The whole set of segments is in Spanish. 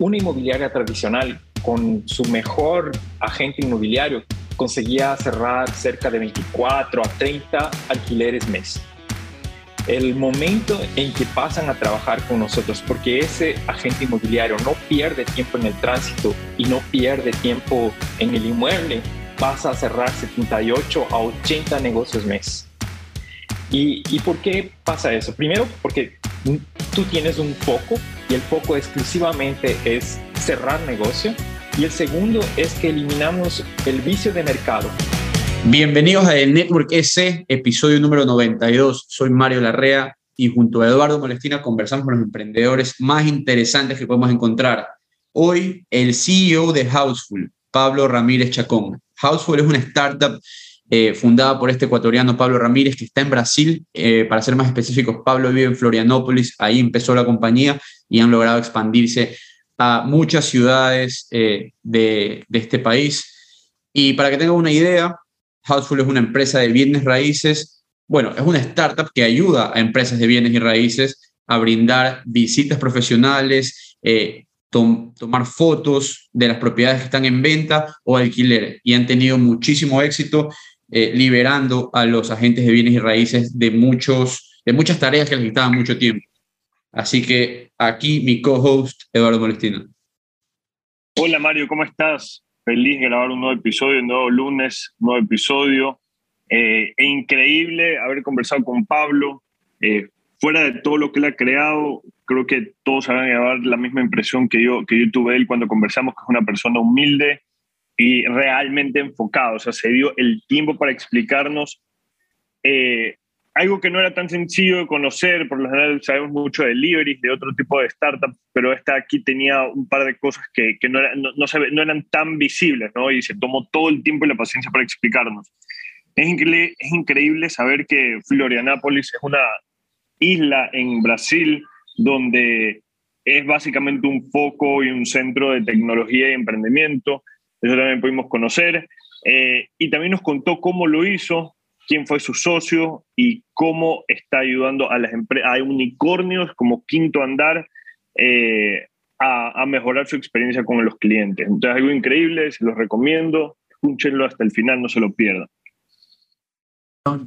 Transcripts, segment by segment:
una inmobiliaria tradicional con su mejor agente inmobiliario conseguía cerrar cerca de 24 a 30 alquileres mes. El momento en que pasan a trabajar con nosotros, porque ese agente inmobiliario no pierde tiempo en el tránsito y no pierde tiempo en el inmueble, pasa a cerrar 78 a 80 negocios mes. ¿Y, ¿Y por qué pasa eso? Primero, porque tú tienes un foco y el foco exclusivamente es cerrar negocio. Y el segundo es que eliminamos el vicio de mercado. Bienvenidos a El Network S, episodio número 92. Soy Mario Larrea y junto a Eduardo Molestina conversamos con los emprendedores más interesantes que podemos encontrar. Hoy, el CEO de Houseful, Pablo Ramírez Chacón. Houseful es una startup eh, fundada por este ecuatoriano Pablo Ramírez, que está en Brasil. Eh, para ser más específicos, Pablo vive en Florianópolis, ahí empezó la compañía y han logrado expandirse a muchas ciudades eh, de, de, este país. Y para que tengan una idea, Houseful es una empresa de bienes raíces, bueno, es una startup que ayuda a empresas de bienes y raíces a brindar visitas profesionales, tomar fotos de las propiedades que están en venta o alquiler y han tenido muchísimo éxito eh, liberando a los agentes de bienes y raíces de, muchos, de muchas tareas que les quitaban mucho tiempo. Así que aquí mi co-host, Eduardo Molestina. Hola Mario, ¿cómo estás? Feliz de grabar un nuevo episodio, un nuevo lunes, un nuevo episodio. Eh, e increíble haber conversado con Pablo. Eh, fuera de todo lo que él ha creado, creo que todos van a llevar la misma impresión que yo, que yo tuve él cuando conversamos, que es una persona humilde, y realmente enfocado. O sea, se dio el tiempo para explicarnos eh, algo que no era tan sencillo de conocer. Por lo general sabemos mucho de deliveries, de otro tipo de startups, pero esta aquí tenía un par de cosas que, que no, no, no, eran tan visibles, ¿no? Y se tomó todo el tiempo y la paciencia para explicarnos. Es, incre es increíble saber que Florianápolis es una isla en Brasil donde es básicamente un foco y un centro de tecnología y emprendimiento eso también pudimos conocer. Eh, y también nos contó cómo lo hizo, quién fue su socio y cómo está ayudando a las empresas, a unicornios como Quinto Andar eh, a, mejorar su experiencia con los clientes. Entonces, algo increíble, se los recomiendo, escúchenlo hasta el final, no se lo pierdan.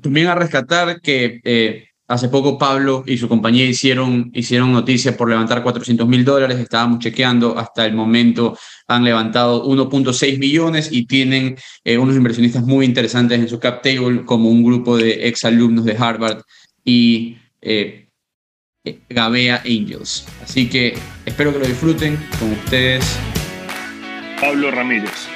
También a rescatar que eh, Hace poco Pablo y su compañía hicieron, hicieron noticia por levantar 400 mil dólares, estábamos chequeando, hasta el momento han levantado 1.6 millones y tienen eh, unos inversionistas muy interesantes en su cap table, como un grupo de exalumnos de Harvard y eh, Gabea Angels. Así que espero que lo disfruten con ustedes. Pablo Ramírez.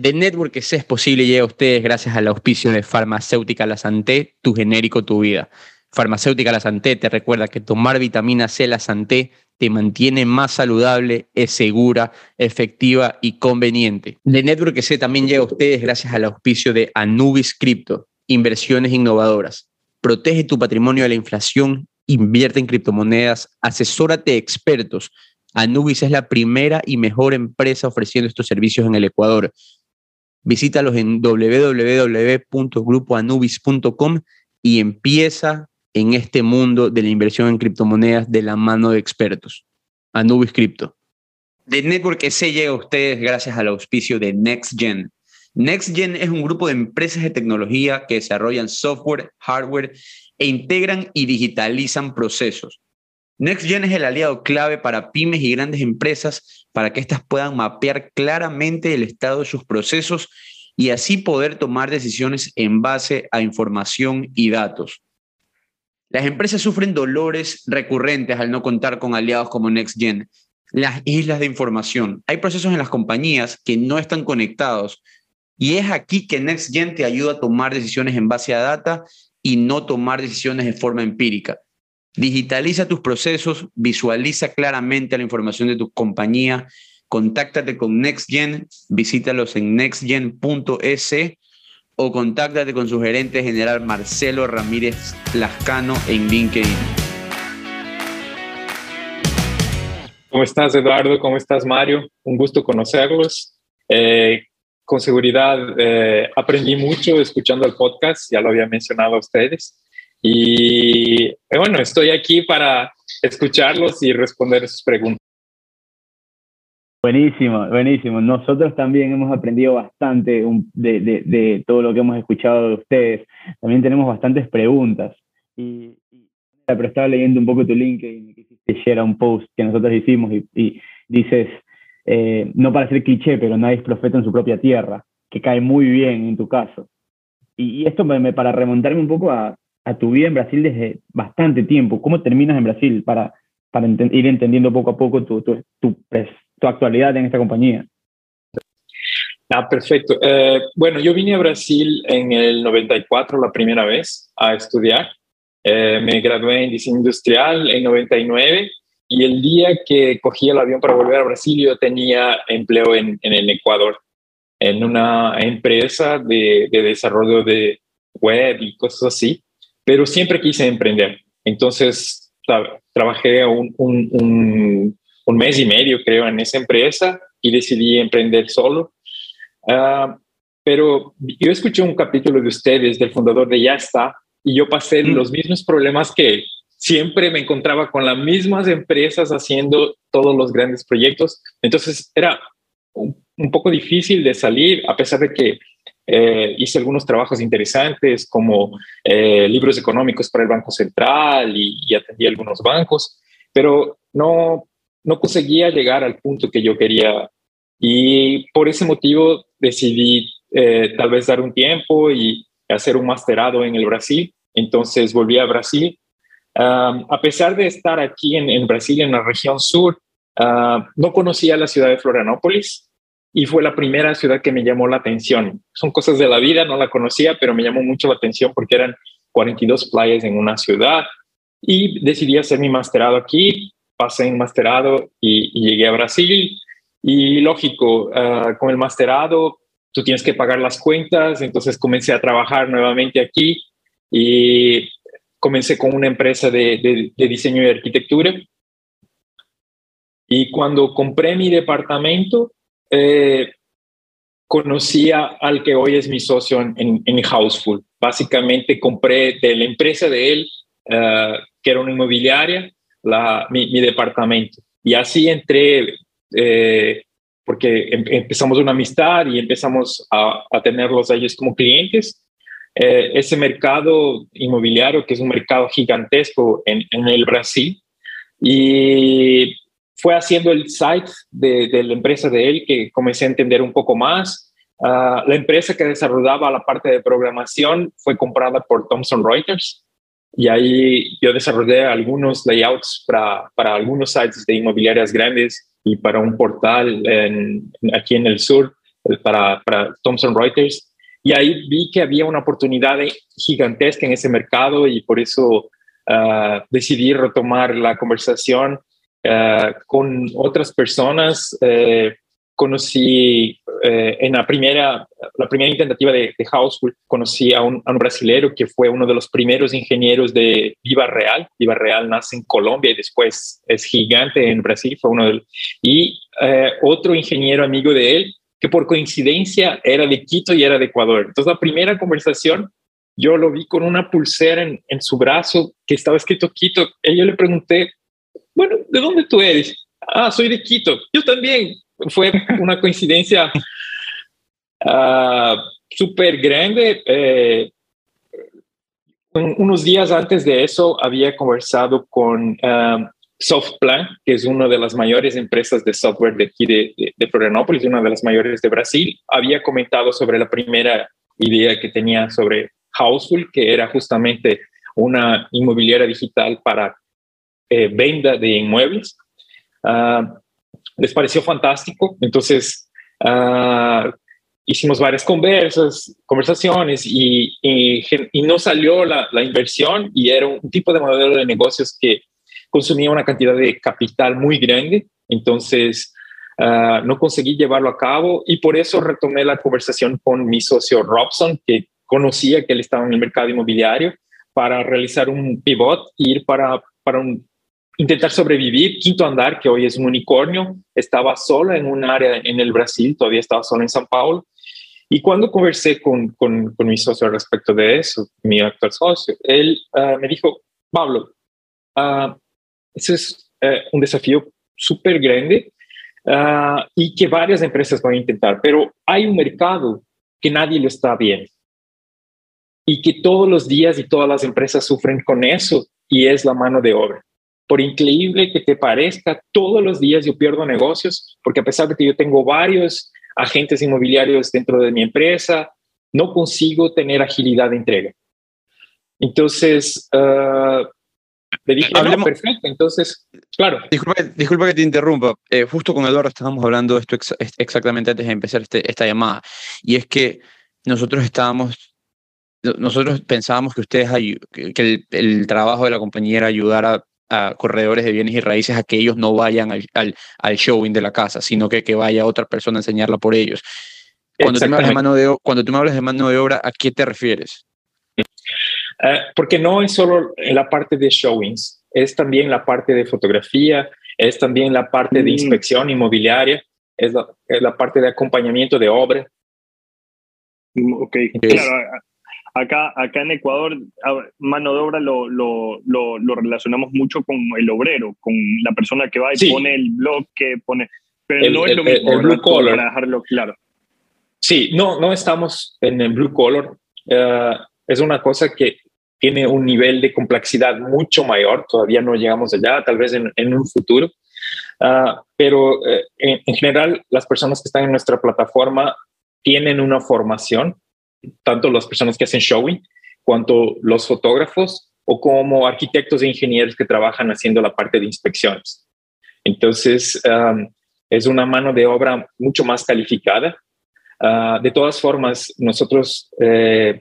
The Network que es posible llega a ustedes gracias al auspicio de Farmacéutica La Santé, tu genérico, tu vida. Farmacéutica La Santé te recuerda que tomar vitamina C La Santé te mantiene más saludable, es segura, efectiva y conveniente. The Network que también llega a ustedes gracias al auspicio de Anubis Crypto, inversiones innovadoras. Protege tu patrimonio de la inflación, invierte en criptomonedas, asesórate expertos. Anubis es la primera y mejor empresa ofreciendo estos servicios en el Ecuador. Visítalos en www.grupoanubis.com y empieza en este mundo de la inversión en criptomonedas de la mano de expertos. Anubis Crypto. The Network se llega a ustedes gracias al auspicio de NextGen. NextGen es un grupo de empresas de tecnología que desarrollan software, hardware e integran y digitalizan procesos. NextGen es el aliado clave para pymes y grandes empresas para que éstas puedan mapear claramente el estado de sus procesos y así poder tomar decisiones en base a información y datos. Las empresas sufren dolores recurrentes al no contar con aliados como NextGen, las islas de información. Hay procesos en las compañías que no están conectados y es aquí que NextGen te ayuda a tomar decisiones en base a data y no tomar decisiones de forma empírica. Digitaliza tus procesos, visualiza claramente la información de tu compañía, contáctate con NextGen, visítalos en nextgen.es o contáctate con su gerente general Marcelo Ramírez Lascano en LinkedIn. ¿Cómo estás, Eduardo? ¿Cómo estás, Mario? Un gusto conocerlos. Eh, con seguridad eh, aprendí mucho escuchando el podcast, ya lo había mencionado a ustedes. Y bueno, estoy aquí para escucharlos y responder sus preguntas. Buenísimo, buenísimo. Nosotros también hemos aprendido bastante de, de, todo lo que hemos escuchado de ustedes. También tenemos bastantes preguntas. Y, pero estaba leyendo un poco tu link y quisiste share un post que nosotros hicimos y, dices, eh, no para ser cliché, pero nadie es profeta en su propia tierra, que cae muy bien en tu caso. Y, esto me, para remontarme un poco a, a, tu vida en Brasil desde bastante tiempo. ¿Cómo terminas en Brasil para, para ir entendiendo poco a poco tu, tu, tu, tu actualidad en esta compañía? Ah, perfecto. Eh, bueno, yo vine a Brasil en el 94 la primera vez a estudiar. Eh, me gradué en diseño industrial en 99 y el día que cogí el avión para volver a Brasil yo tenía empleo en, en el Ecuador, en una empresa de, de, desarrollo de web y cosas así, pero siempre quise emprender. Entonces trabajé un, un, un mes y medio, creo, en esa empresa y decidí emprender solo. Ah, pero yo escuché un capítulo de ustedes, del fundador de Ya está, y yo pasé mm. los mismos problemas que él. Siempre me encontraba con las mismas empresas haciendo todos los grandes proyectos. Entonces era un, poco difícil de salir, a pesar de que eh, hice algunos trabajos interesantes como eh, libros económicos para el Banco Central y, y atendí algunos bancos, pero no, no conseguía llegar al punto que yo quería y por ese motivo decidí eh, tal vez dar un tiempo y hacer un masterado en el Brasil. Entonces volví a Brasil. a pesar de estar aquí en, Brasil, en la región sur, no conocía la ciudad de Florianópolis y fue la primera ciudad que me llamó la atención. Son cosas de la vida, no la conocía, pero me llamó mucho la atención porque eran 42 playas en una ciudad y decidí hacer mi masterado aquí pasé en masterado y, llegué a Brasil. Y lógico, ah, con el masterado tú tienes que pagar las cuentas, entonces comencé a trabajar nuevamente aquí y comencé con una empresa de, diseño y arquitectura. Y cuando compré mi departamento, eh, conocí al que hoy es mi socio en, en, Houseful. Básicamente compré de la empresa de él, ah, que era una inmobiliaria, mi, departamento. Y así entré, eh, porque em, empezamos una amistad y empezamos a, a tenerlos a ellos como clientes. Eh, ese mercado inmobiliario, que es un mercado gigantesco en, en el Brasil, y fue haciendo el site de, la empresa de él que comencé a entender un poco más. Ah, la empresa que desarrollaba la parte de programación fue comprada por Thomson Reuters y ahí yo desarrollé algunos layouts para, para algunos sites de inmobiliarias grandes y para un portal aquí en el sur eh, para, Thomson Reuters. Y ahí vi que había una oportunidad gigantesca en ese mercado y por eso uh, decidí retomar la conversación uh, con otras personas. Uh, conocí eh, en la primera, la primera intentativa de, de Houseful, conocí a un, a que fue uno de los primeros ingenieros de Viva Real. Viva Real nace en Colombia y después es gigante en Brasil, fue uno de Y eh, otro ingeniero amigo de él, que por coincidencia era de Quito y era de Ecuador. Entonces la primera conversación, yo lo vi con una pulsera en, en su brazo que estaba escrito Quito. Y yo le pregunté, bueno, ¿de dónde tú eres? Ah, soy de Quito. Yo también fue una coincidencia uh, súper grande. Eh, unos días antes de eso había conversado con um, Softplan, que es una de las mayores empresas de software de aquí de, de, Florianópolis, una de las mayores de Brasil. Había comentado sobre la primera idea que tenía sobre Houseful, que era justamente una inmobiliaria digital para eh, venta de inmuebles. Uh, les pareció fantástico. Entonces, uh, hicimos varias conversas, conversaciones y, y, y no salió la, la, inversión y era un tipo de modelo de negocios que consumía una cantidad de capital muy grande. Entonces, uh, no conseguí llevarlo a cabo y por eso retomé la conversación con mi socio Robson, que conocía que él estaba en el mercado inmobiliario, para realizar un pivot ir para, para un intentar sobrevivir. Quinto Andar, que hoy es un unicornio, estaba solo en un área en el Brasil, todavía estaba solo en San Paulo. Y cuando conversé con, con, con mi socio respecto de eso, mi actual socio, él uh, me dijo, Pablo, uh, ese es uh, un desafío súper grande. ah, y que varias empresas van a intentar, pero hay un mercado que nadie lo está viendo y que todos los días y todas las empresas sufren con eso y es la mano de obra. Por increíble que te parezca, todos los días yo pierdo negocios porque a pesar de que yo tengo varios agentes inmobiliarios dentro de mi empresa, no consigo tener agilidad de entrega. Entonces, uh, le dije, no, perfecto, entonces, claro. Disculpa, que te interrumpa. Eh, justo con Eduardo estábamos hablando de esto exactamente antes de empezar este, esta llamada. Y es que nosotros estábamos, nosotros pensábamos que ustedes, que el, trabajo de la compañía era ayudar a, corredores de bienes y raíces a que ellos no vayan al, al, showing de la casa, sino que, que vaya otra persona a enseñarla por ellos. Cuando tú, me hablas de mano de, cuando tú me hablas de mano de obra, ¿a qué te refieres? Eh, porque no es solo en la parte de showings, es también la parte de fotografía, es también la parte de mm. inspección inmobiliaria, es la, parte de acompañamiento de obra. Mm, ok, claro. Acá, acá en Ecuador, mano de obra lo, lo, lo, relacionamos mucho con el obrero, con la persona que va y pone el bloque, pone... Pero no es lo mismo, el blue collar. para dejarlo claro. Sí, no, no estamos en el blue collar. Eh, es una cosa que tiene un nivel de complejidad mucho mayor, todavía no llegamos allá, tal vez en, un futuro, ah, pero eh, en, general las personas que están en nuestra plataforma tienen una formación, tanto las personas que hacen showing, cuanto los fotógrafos o como arquitectos e ingenieros que trabajan haciendo la parte de inspecciones. Entonces, es una mano de obra mucho más calificada. Ah, de todas formas, nosotros eh,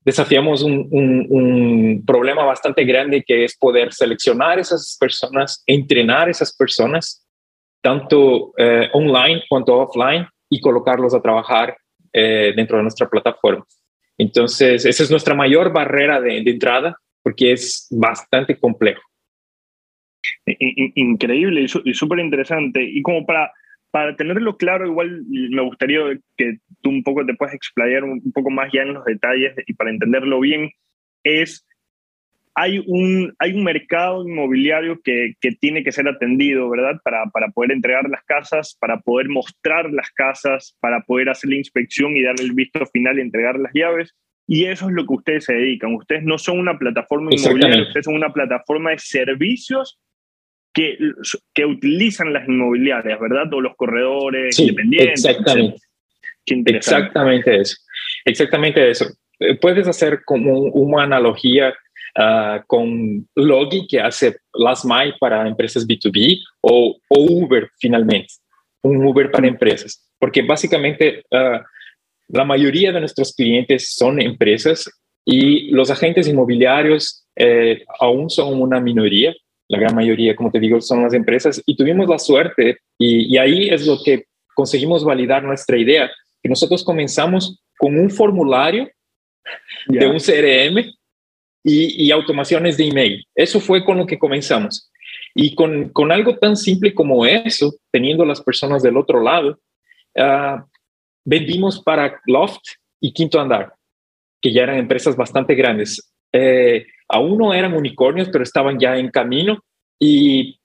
desafiamos un, problema bastante grande que es poder seleccionar esas personas, entrenar esas personas, tanto eh, online cuanto offline, y colocarlos a trabajar eh, dentro de nuestra plataforma. Entonces, esa es nuestra mayor barrera de, entrada porque es bastante complejo. Increíble y súper interesante. Y como para para tenerlo claro, igual me gustaría que tú un poco te puedas explayar un, poco más ya en los detalles y para entenderlo bien, es, hay un, hay un mercado inmobiliario que, que tiene que ser atendido, ¿verdad? Para, para poder entregar las casas, para poder mostrar las casas, para poder hacer la inspección y dar el visto final y entregar las llaves. Y eso es lo que ustedes se dedican. Ustedes no son una plataforma inmobiliaria, ustedes son una plataforma de servicios que, que utilizan las inmobiliarias, ¿verdad? O los corredores independientes. Exactamente. Exactamente eso. Exactamente eso. Eh, puedes hacer como una analogía ah, con Logi que hace Last Mile para empresas B2B o, Uber finalmente, un Uber para empresas. Porque básicamente ah, la mayoría de nuestros clientes son empresas y los agentes inmobiliarios eh, aún son una minoría. La gran mayoría, como te digo, son las empresas. Y tuvimos la suerte y, ahí es lo que conseguimos validar nuestra idea, que nosotros comenzamos con un formulario de un CRM y, automaciones de email. Eso fue con lo que comenzamos. Y con, con algo tan simple como eso, teniendo las personas del otro lado, ah, vendimos para Loft y Quinto Andar, que ya eran empresas bastante grandes. Eh, aún no eran unicornios, pero estaban ya en camino y,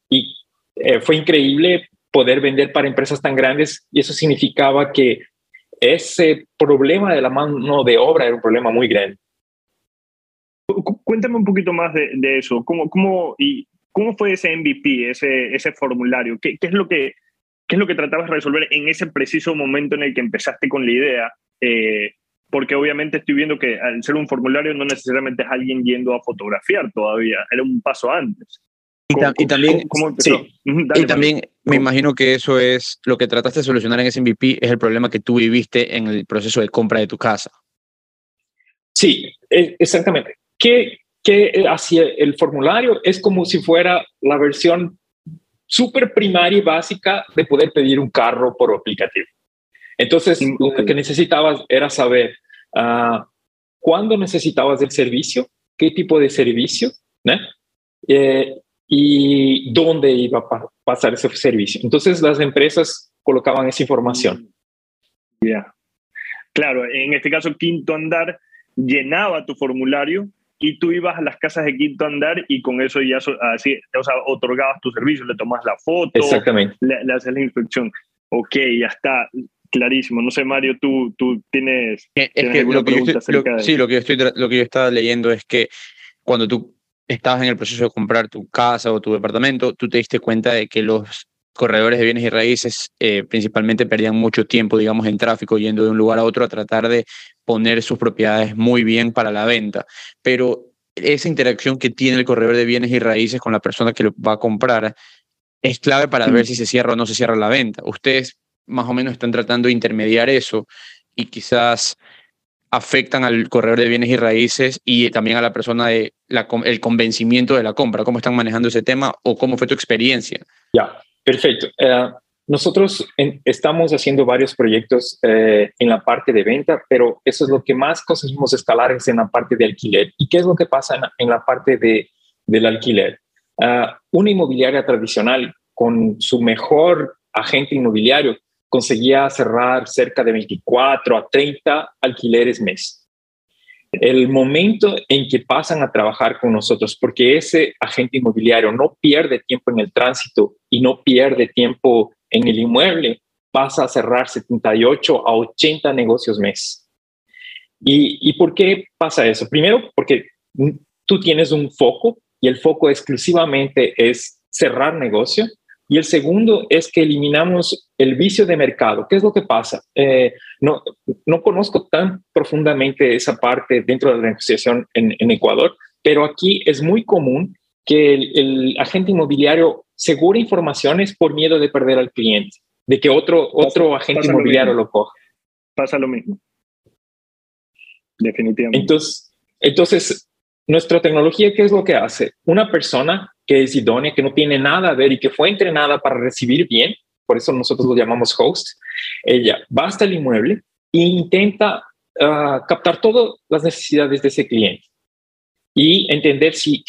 eh, fue increíble poder vender para empresas tan grandes y eso significaba que ese problema de la mano de obra era un problema muy grande. Cuéntame un poquito más de, eso. ¿Cómo, cómo, y, ¿Cómo fue ese MVP, ese, ese formulario? ¿Qué, qué es lo que, ¿Qué es lo que tratabas de resolver en ese preciso momento en el que empezaste con la idea? Eh, porque obviamente estoy viendo que al ser un formulario no necesariamente es alguien yendo a fotografiar todavía, era un paso antes. Y, también, y también me imagino que eso es lo que trataste de solucionar en ese MVP, es el problema que tú viviste en el proceso de compra de tu casa. Sí, exactamente. ¿Qué, qué hacía el formulario? Es como si fuera la versión súper primaria y básica de poder pedir un carro por aplicativo. Entonces, lo que necesitabas era saber uh, cuándo necesitabas el servicio, qué tipo de servicio, eh, y dónde iba a pasar ese servicio. Entonces, las empresas colocaban esa información. Ya. Claro, en este caso, Quinto Andar llenaba tu formulario y tú ibas a las casas de quinto andar y con eso ya así, o sea, otorgabas tu servicio, le tomas la foto, Exactamente. Le, haces la inspección. Ok, ya está clarísimo. No sé, Mario, tú, tú tienes, es que lo que yo estoy, Sí, lo que, yo estoy, lo que yo estaba leyendo es que cuando tú estabas en el proceso de comprar tu casa o tu departamento, tú te diste cuenta de que los corredores de bienes y raíces eh, principalmente perdían mucho tiempo, digamos, en tráfico, yendo de un lugar a otro a tratar de poner sus propiedades muy bien para la venta. Pero esa interacción que tiene el corredor de bienes y raíces con la persona que lo va a comprar es clave para ver si se cierra o no se cierra la venta. Ustedes más o menos están tratando de intermediar eso y quizás afectan al corredor de bienes y raíces y también a la persona de la, el convencimiento de la compra. ¿Cómo están manejando ese tema o cómo fue tu experiencia? Ya, perfecto. Eh, nosotros estamos haciendo varios proyectos eh, en la parte de venta, pero eso es lo que más conseguimos escalar es en la parte de alquiler. ¿Y qué es lo que pasa en, la parte de, del alquiler? Uh, una inmobiliaria tradicional con su mejor agente inmobiliario conseguía cerrar cerca de 24 a 30 alquileres mes. El momento en que pasan a trabajar con nosotros, porque ese agente inmobiliario no pierde tiempo en el tránsito y no pierde tiempo en el inmueble, pasa a cerrar 78 a 80 negocios mes. ¿Y, ¿Y por qué pasa eso? Primero, porque tú tienes un foco y el foco exclusivamente es cerrar negocio y el segundo es que eliminamos el vicio de mercado. ¿Qué es lo que pasa? Eh, no, no conozco tan profundamente esa parte dentro de la negociación en, Ecuador, pero aquí es muy común que el, agente inmobiliario segure informaciones por miedo de perder al cliente, de que otro, otro agente inmobiliario lo, coja. Pasa lo mismo. Definitivamente. Entonces, entonces, nuestra tecnología, ¿qué es lo que hace? Una persona que es idónea, que no tiene nada a ver y que fue entrenada para recibir bien, por eso nosotros lo llamamos host, ella va hasta el inmueble e intenta ah, captar todas las necesidades de ese cliente y entender si,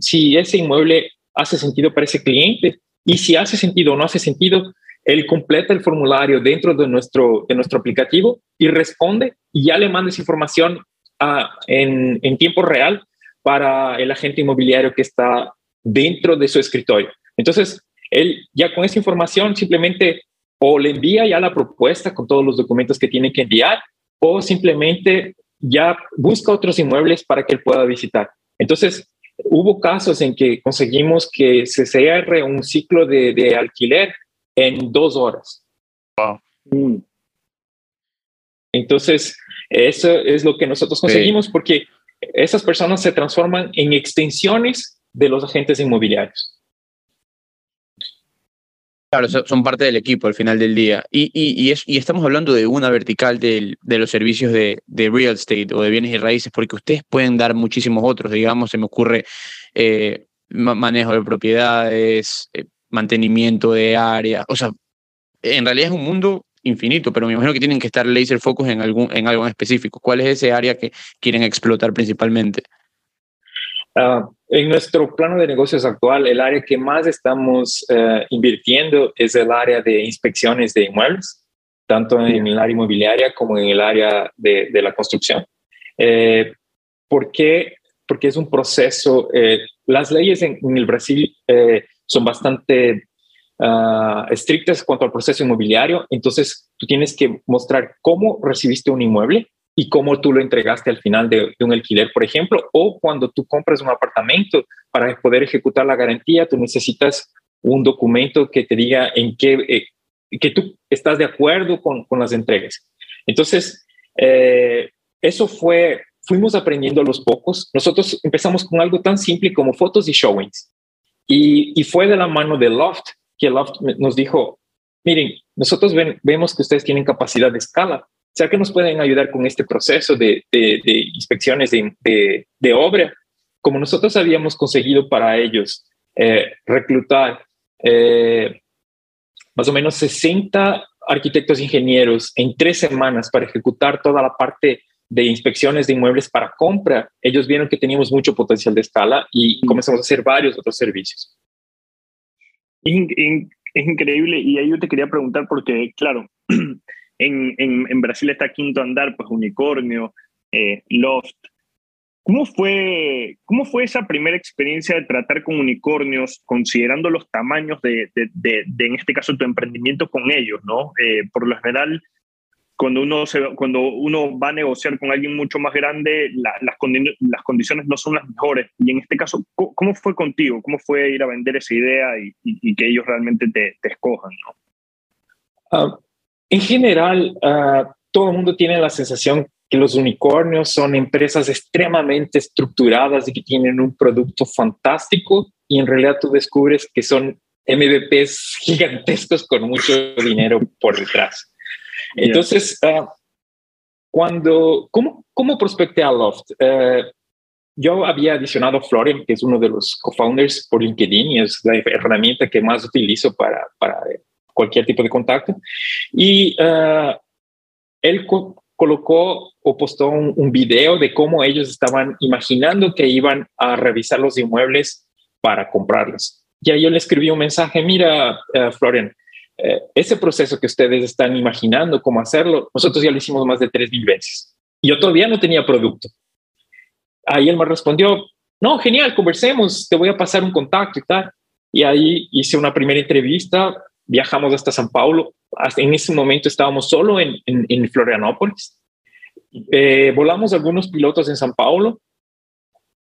si ese inmueble hace sentido para ese cliente y si hace sentido o no hace sentido, él completa el formulario dentro de nuestro, de nuestro aplicativo y responde y ya le manda esa información ah, en, en tiempo real para el agente inmobiliario que está dentro de su escritorio. Entonces, él ya con esa información simplemente o le envía ya la propuesta con todos los documentos que tiene que enviar o simplemente ya busca otros inmuebles para que él pueda visitar. Entonces, hubo casos en que conseguimos que se cierre un ciclo de, alquiler en dos horas. Mm. Entonces, eso es lo que nosotros conseguimos porque esas personas se transforman en extensiones de los agentes inmobiliarios. Claro, son parte del equipo al final del día. Y, y, y, estamos hablando de una vertical de, de los servicios de, de, real estate o de bienes y raíces, porque ustedes pueden dar muchísimos otros. Digamos, se me ocurre eh, manejo de propiedades, eh, mantenimiento de áreas. O sea, en realidad es un mundo infinito, pero me imagino que tienen que estar laser focus en, algún, en algo en específico. ¿Cuál es ese área que quieren explotar principalmente? Ah, en nuestro plano de negocios actual, el área que más estamos eh, invirtiendo es el área de inspecciones de inmuebles, tanto en el área inmobiliaria como en el área de, la construcción. Eh, ¿Por qué? Porque es un proceso, eh, las leyes en, el Brasil son bastante ah, estrictas cuanto al proceso inmobiliario, entonces tú tienes que mostrar cómo recibiste un inmueble, y cómo tú lo entregaste al final de, un alquiler, por ejemplo, o cuando tú compras un apartamento para poder ejecutar la garantía, tú necesitas un documento que te diga en qué, eh, que tú estás de acuerdo con, con las entregas. Entonces, eh, eso fue, fuimos aprendiendo a los pocos. Nosotros empezamos con algo tan simple como fotos y showings. Y, y fue de la mano de Loft, que Loft nos dijo, miren, nosotros vemos que ustedes tienen capacidad de escala sea que nos pueden ayudar con este proceso de, inspecciones de, obra? Como nosotros habíamos conseguido para ellos eh, reclutar eh, más o menos 60 arquitectos ingenieros en tres semanas para ejecutar toda la parte de inspecciones de inmuebles para compra, ellos vieron que teníamos mucho potencial de escala y comenzamos a hacer varios otros servicios. Es increíble y ahí yo te quería preguntar porque, claro, En, en, Brasil está Quinto Andar, pues Unicornio, eh, Loft. ¿Cómo fue, ¿Cómo fue esa primera experiencia de tratar con unicornios, considerando los tamaños de, de, en este caso, tu emprendimiento con ellos? ¿no? Eh, por lo general, cuando uno, se, cuando uno va a negociar con alguien mucho más grande, las, las, condiciones no son las mejores. Y en este caso, ¿cómo, fue contigo? ¿Cómo fue ir a vender esa idea y, que ellos realmente te, te escojan? ¿no? Ah, en general, uh, todo el mundo tiene la sensación que los unicornios son empresas extremadamente estructuradas y que tienen un producto fantástico y en realidad tú descubres que son MVPs gigantescos con mucho dinero por detrás. Entonces, uh, cuando, ¿cómo, cómo prospecté a Loft? Uh, yo había adicionado a Florian, que es uno de los co-founders por LinkedIn y es la herramienta que más utilizo para, para cualquier tipo de contacto. Y uh, él colocó o postó un, video de cómo ellos estaban imaginando que iban a revisar los inmuebles para comprarlos. Y ahí yo le escribí un mensaje, mira, uh, Florian, uh, ese proceso que ustedes están imaginando cómo hacerlo, nosotros ya lo hicimos más de tres mil veces. Y yo todavía no tenía producto. Ahí él me respondió, no, genial, conversemos, te voy a pasar un contacto y tal. Y ahí hice una primera entrevista, viajamos hasta San Paulo. en ese momento estábamos solo en, en, Florianópolis. Eh, volamos algunos pilotos en San Paulo.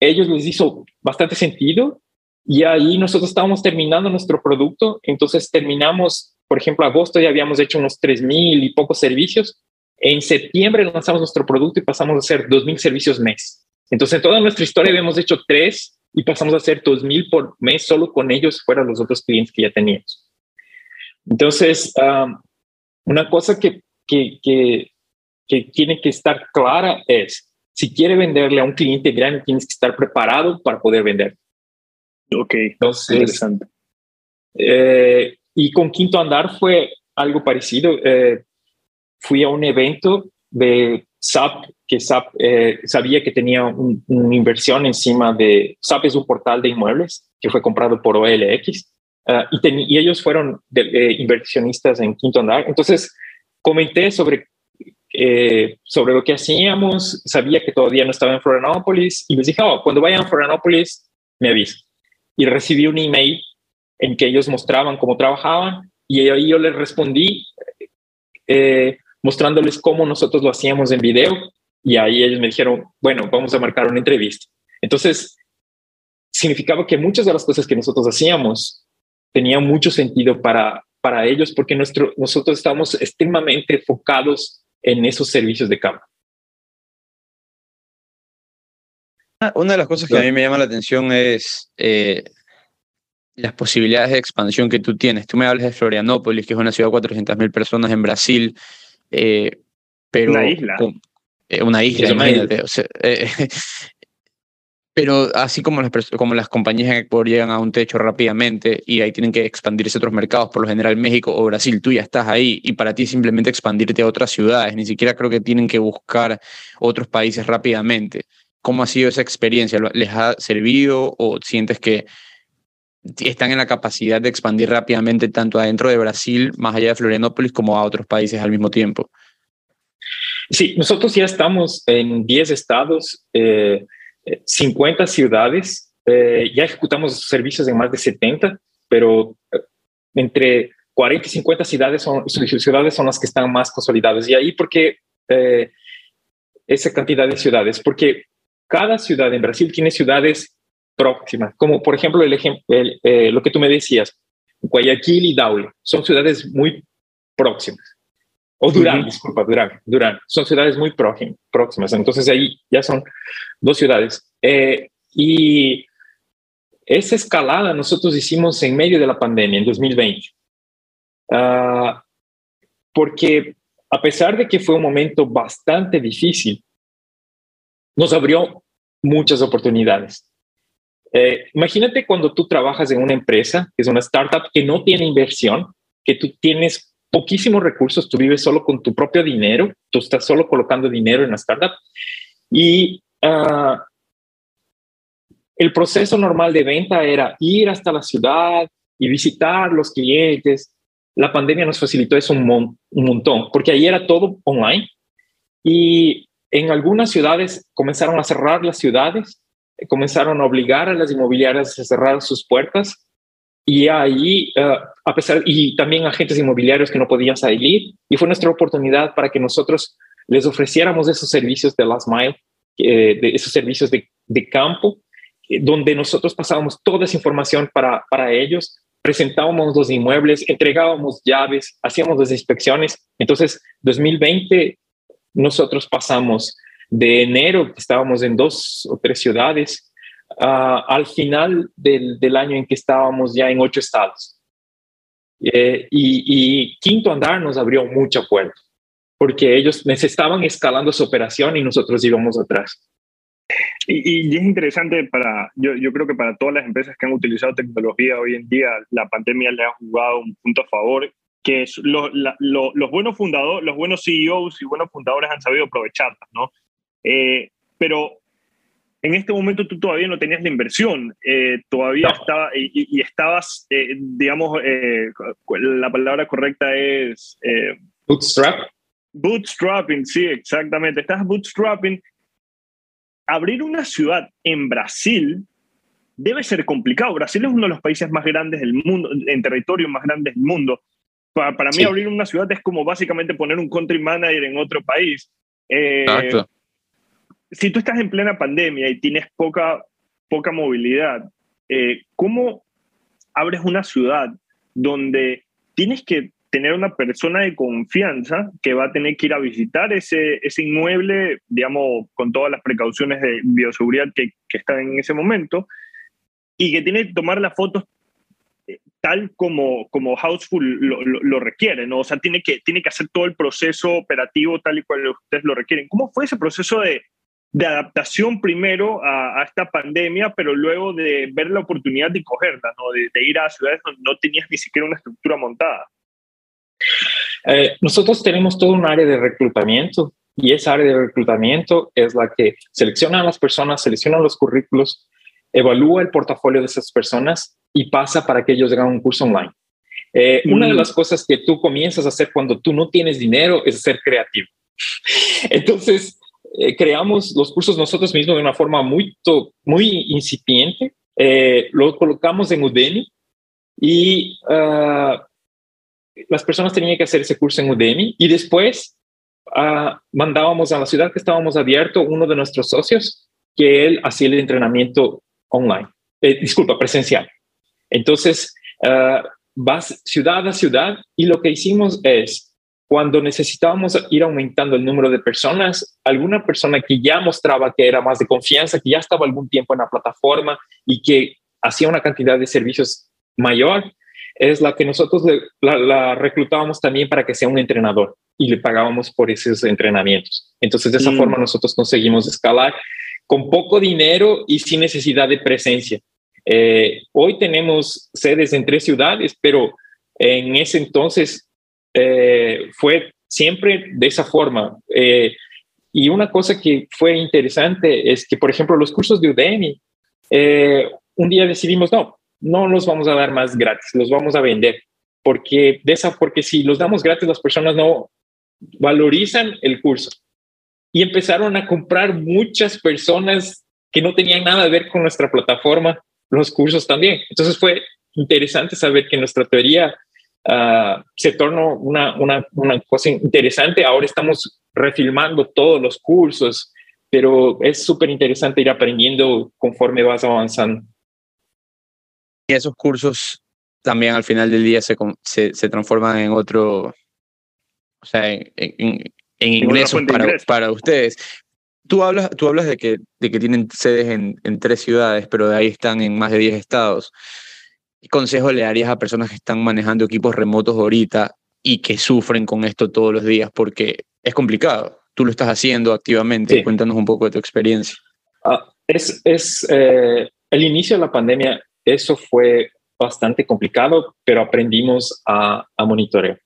Ellos les hizo bastante sentido y ahí nosotros estábamos terminando nuestro producto. Entonces terminamos, por ejemplo, agosto ya habíamos hecho unos 3.000 y pocos servicios. En septiembre lanzamos nuestro producto y pasamos a hacer 2.000 servicios mes. Entonces en toda nuestra historia habíamos hecho tres y pasamos a hacer 2.000 por mes solo con ellos fuera los otros clientes que ya teníamos. Entonces, una cosa que, que, que, que, tiene que estar clara es, si quiere venderle a un cliente grande, tienes que estar preparado para poder vender. Ok, Entonces, interesante. Eh, y con Quinto Andar fue algo parecido. Eh, fui a un evento de SAP, que SAP eh, sabía que tenía una inversión encima de... SAP es un portal de inmuebles que fue comprado por OLX Ah, y, ellos fueron inversionistas en Quinto Andar. Entonces, comenté sobre, eh, sobre lo que hacíamos, sabía que todavía no estaba en Florianópolis y les dije, oh, cuando vayan a Florianópolis, me aviso. Y recibí un email en que ellos mostraban cómo trabajaban y ahí yo les respondí eh, mostrándoles cómo nosotros lo hacíamos en video y ahí ellos me dijeron, bueno, vamos a marcar una entrevista. Entonces, significaba que muchas de las cosas que nosotros hacíamos tenía mucho sentido para, para ellos porque nuestro, nosotros estamos extremadamente enfocados en esos servicios de campo. Ah, una de las cosas que a mí me llama la atención es eh, las posibilidades de expansión que tú tienes. Tú me hablas de Florianópolis, que es una ciudad de 400.000 personas en Brasil, eh, pero... Una isla. Eh, una isla, imagínate. O sea, pero así como las, como las compañías en Ecuador llegan a un techo rápidamente y ahí tienen que expandirse a otros mercados, por lo general México o Brasil, tú ya estás ahí y para ti simplemente expandirte a otras ciudades, ni siquiera creo que tienen que buscar otros países rápidamente. ¿Cómo ha sido esa experiencia? ¿Les ha servido o sientes que están en la capacidad de expandir rápidamente tanto adentro de Brasil, más allá de Florianópolis, como a otros países al mismo tiempo? Sí, nosotros ya estamos en 10 estados. Eh, 50 ciudades, eh, ya ejecutamos servicios en más de 70, pero eh, entre 40 y 50 ciudades son, ciudades son las que están más consolidadas. Y ahí, porque eh, esa cantidad de ciudades? Porque cada ciudad en Brasil tiene ciudades próximas, como por ejemplo el ejemplo, lo que tú me decías, Guayaquil y Daule, son ciudades muy próximas. O Durán, disculpa, Durán, Durán. Son ciudades muy próximas. Entonces ahí ya son dos ciudades. Eh, y esa escalada nosotros hicimos en medio de la pandemia, en 2020. Ah, porque a pesar de que fue un momento bastante difícil, nos abrió muchas oportunidades. Eh, imagínate cuando tú trabajas en una empresa, que es una startup que no tiene inversión, que tú tienes poquísimos recursos, tú vives solo con tu propio dinero, tú estás solo colocando dinero en la startup y uh, el proceso normal de venta era ir hasta la ciudad y visitar los clientes. La pandemia nos facilitó eso un, un montón, porque ahí era todo online y en algunas ciudades comenzaron a cerrar las ciudades, comenzaron a obligar a las inmobiliarias a cerrar sus puertas y ahí, eh, a pesar, y también agentes inmobiliarios que no podían salir, y fue nuestra oportunidad para que nosotros les ofreciéramos esos servicios de Last Mile, eh, de esos servicios de, campo, eh, donde nosotros pasábamos toda esa información para, para ellos, presentábamos los inmuebles, entregábamos llaves, hacíamos las inspecciones. Entonces, 2020, nosotros pasamos de enero, estábamos en dos o tres ciudades, uh, al final del, del, año en que estábamos ya en ocho estados. Eh, y, y, Quinto Andar nos abrió mucha puerta, porque ellos necesitaban escalando su operación y nosotros íbamos atrás. Y, y, es interesante para, yo, yo, creo que para todas las empresas que han utilizado tecnología hoy en día, la pandemia le ha jugado un punto a favor, que es lo, la, lo, los buenos fundadores, los buenos CEOs y buenos fundadores han sabido aprovecharlas, ¿no? Eh, pero en este momento tú todavía no tenías la inversión, eh, todavía no. estaba y, y estabas, eh, digamos, eh, la palabra correcta es... Eh, bootstrap. Bootstrapping, sí, exactamente. Estás bootstrapping. Abrir una ciudad en Brasil debe ser complicado. Brasil es uno de los países más grandes del mundo, en territorio más grandes del mundo. Para, para mí, sí. abrir una ciudad es como básicamente poner un country manager en otro país. Exacto si tú estás en plena pandemia y tienes poca, poca movilidad, eh, ¿cómo abres una ciudad donde tienes que tener una persona de confianza que va a tener que ir a visitar ese, ese inmueble, digamos, con todas las precauciones de bioseguridad que, que están en ese momento, y que tiene que tomar las fotos eh, tal como, como Houseful lo, lo, lo, requiere, ¿no? O sea, tiene que, tiene que hacer todo el proceso operativo tal y cual ustedes lo requieren. ¿Cómo fue ese proceso de, de adaptación primero a, a, esta pandemia, pero luego de ver la oportunidad de cogerla, ¿no? de, de ir a ciudades donde no tenías ni siquiera una estructura montada. Eh, nosotros tenemos todo un área de reclutamiento y esa área de reclutamiento es la que selecciona a las personas, selecciona los currículos, evalúa el portafolio de esas personas y pasa para que ellos hagan un curso online. Eh, mm. Una de las cosas que tú comienzas a hacer cuando tú no tienes dinero es ser creativo. Entonces, eh, creamos los cursos nosotros mismos de una forma muy, muy incipiente. Eh, lo colocamos en Udemy y uh, las personas tenían que hacer ese curso en Udemy y después uh, mandábamos a la ciudad que estábamos abierto uno de nuestros socios que él hacía el entrenamiento online, eh, disculpa, presencial. Entonces, uh, vas ciudad a ciudad y lo que hicimos es cuando necesitábamos ir aumentando el número de personas, alguna persona que ya mostraba que era más de confianza, que ya estaba algún tiempo en la plataforma y que hacía una cantidad de servicios mayor, es la que nosotros le, la, la, reclutábamos también para que sea un entrenador y le pagábamos por esos entrenamientos. Entonces, de esa mm. forma nosotros conseguimos escalar con poco dinero y sin necesidad de presencia. Eh, hoy tenemos sedes en tres ciudades, pero en ese entonces eh, fue siempre de esa forma. Eh, y una cosa que fue interesante es que, por ejemplo, los cursos de Udemy, eh, un día decidimos, no, no los vamos a dar más gratis, los vamos a vender, porque, de esa, porque si los damos gratis, las personas no valorizan el curso. Y empezaron a comprar muchas personas que no tenían nada que ver con nuestra plataforma, los cursos también. Entonces fue interesante saber que nuestra teoría uh, se tornó una, una, una cosa interesante. Ahora estamos refilmando todos los cursos, pero es súper interesante ir aprendiendo conforme vas avanzando. Y esos cursos también al final del día se, se, se transforman en otro, o sea, en, en, en ingresos para, ingreso. para ustedes. Tú hablas, tú hablas de, que, de que tienen sedes en, en tres ciudades, pero de ahí están en más de 10 estados. ¿Qué consejo le darías a personas que están manejando equipos remotos ahorita y que sufren con esto todos los días? Porque es complicado. Tú lo estás haciendo activamente. Sí. Cuéntanos un poco de tu experiencia. Uh, es, es eh, el inicio de la pandemia, eso fue bastante complicado, pero aprendimos a, a monitorear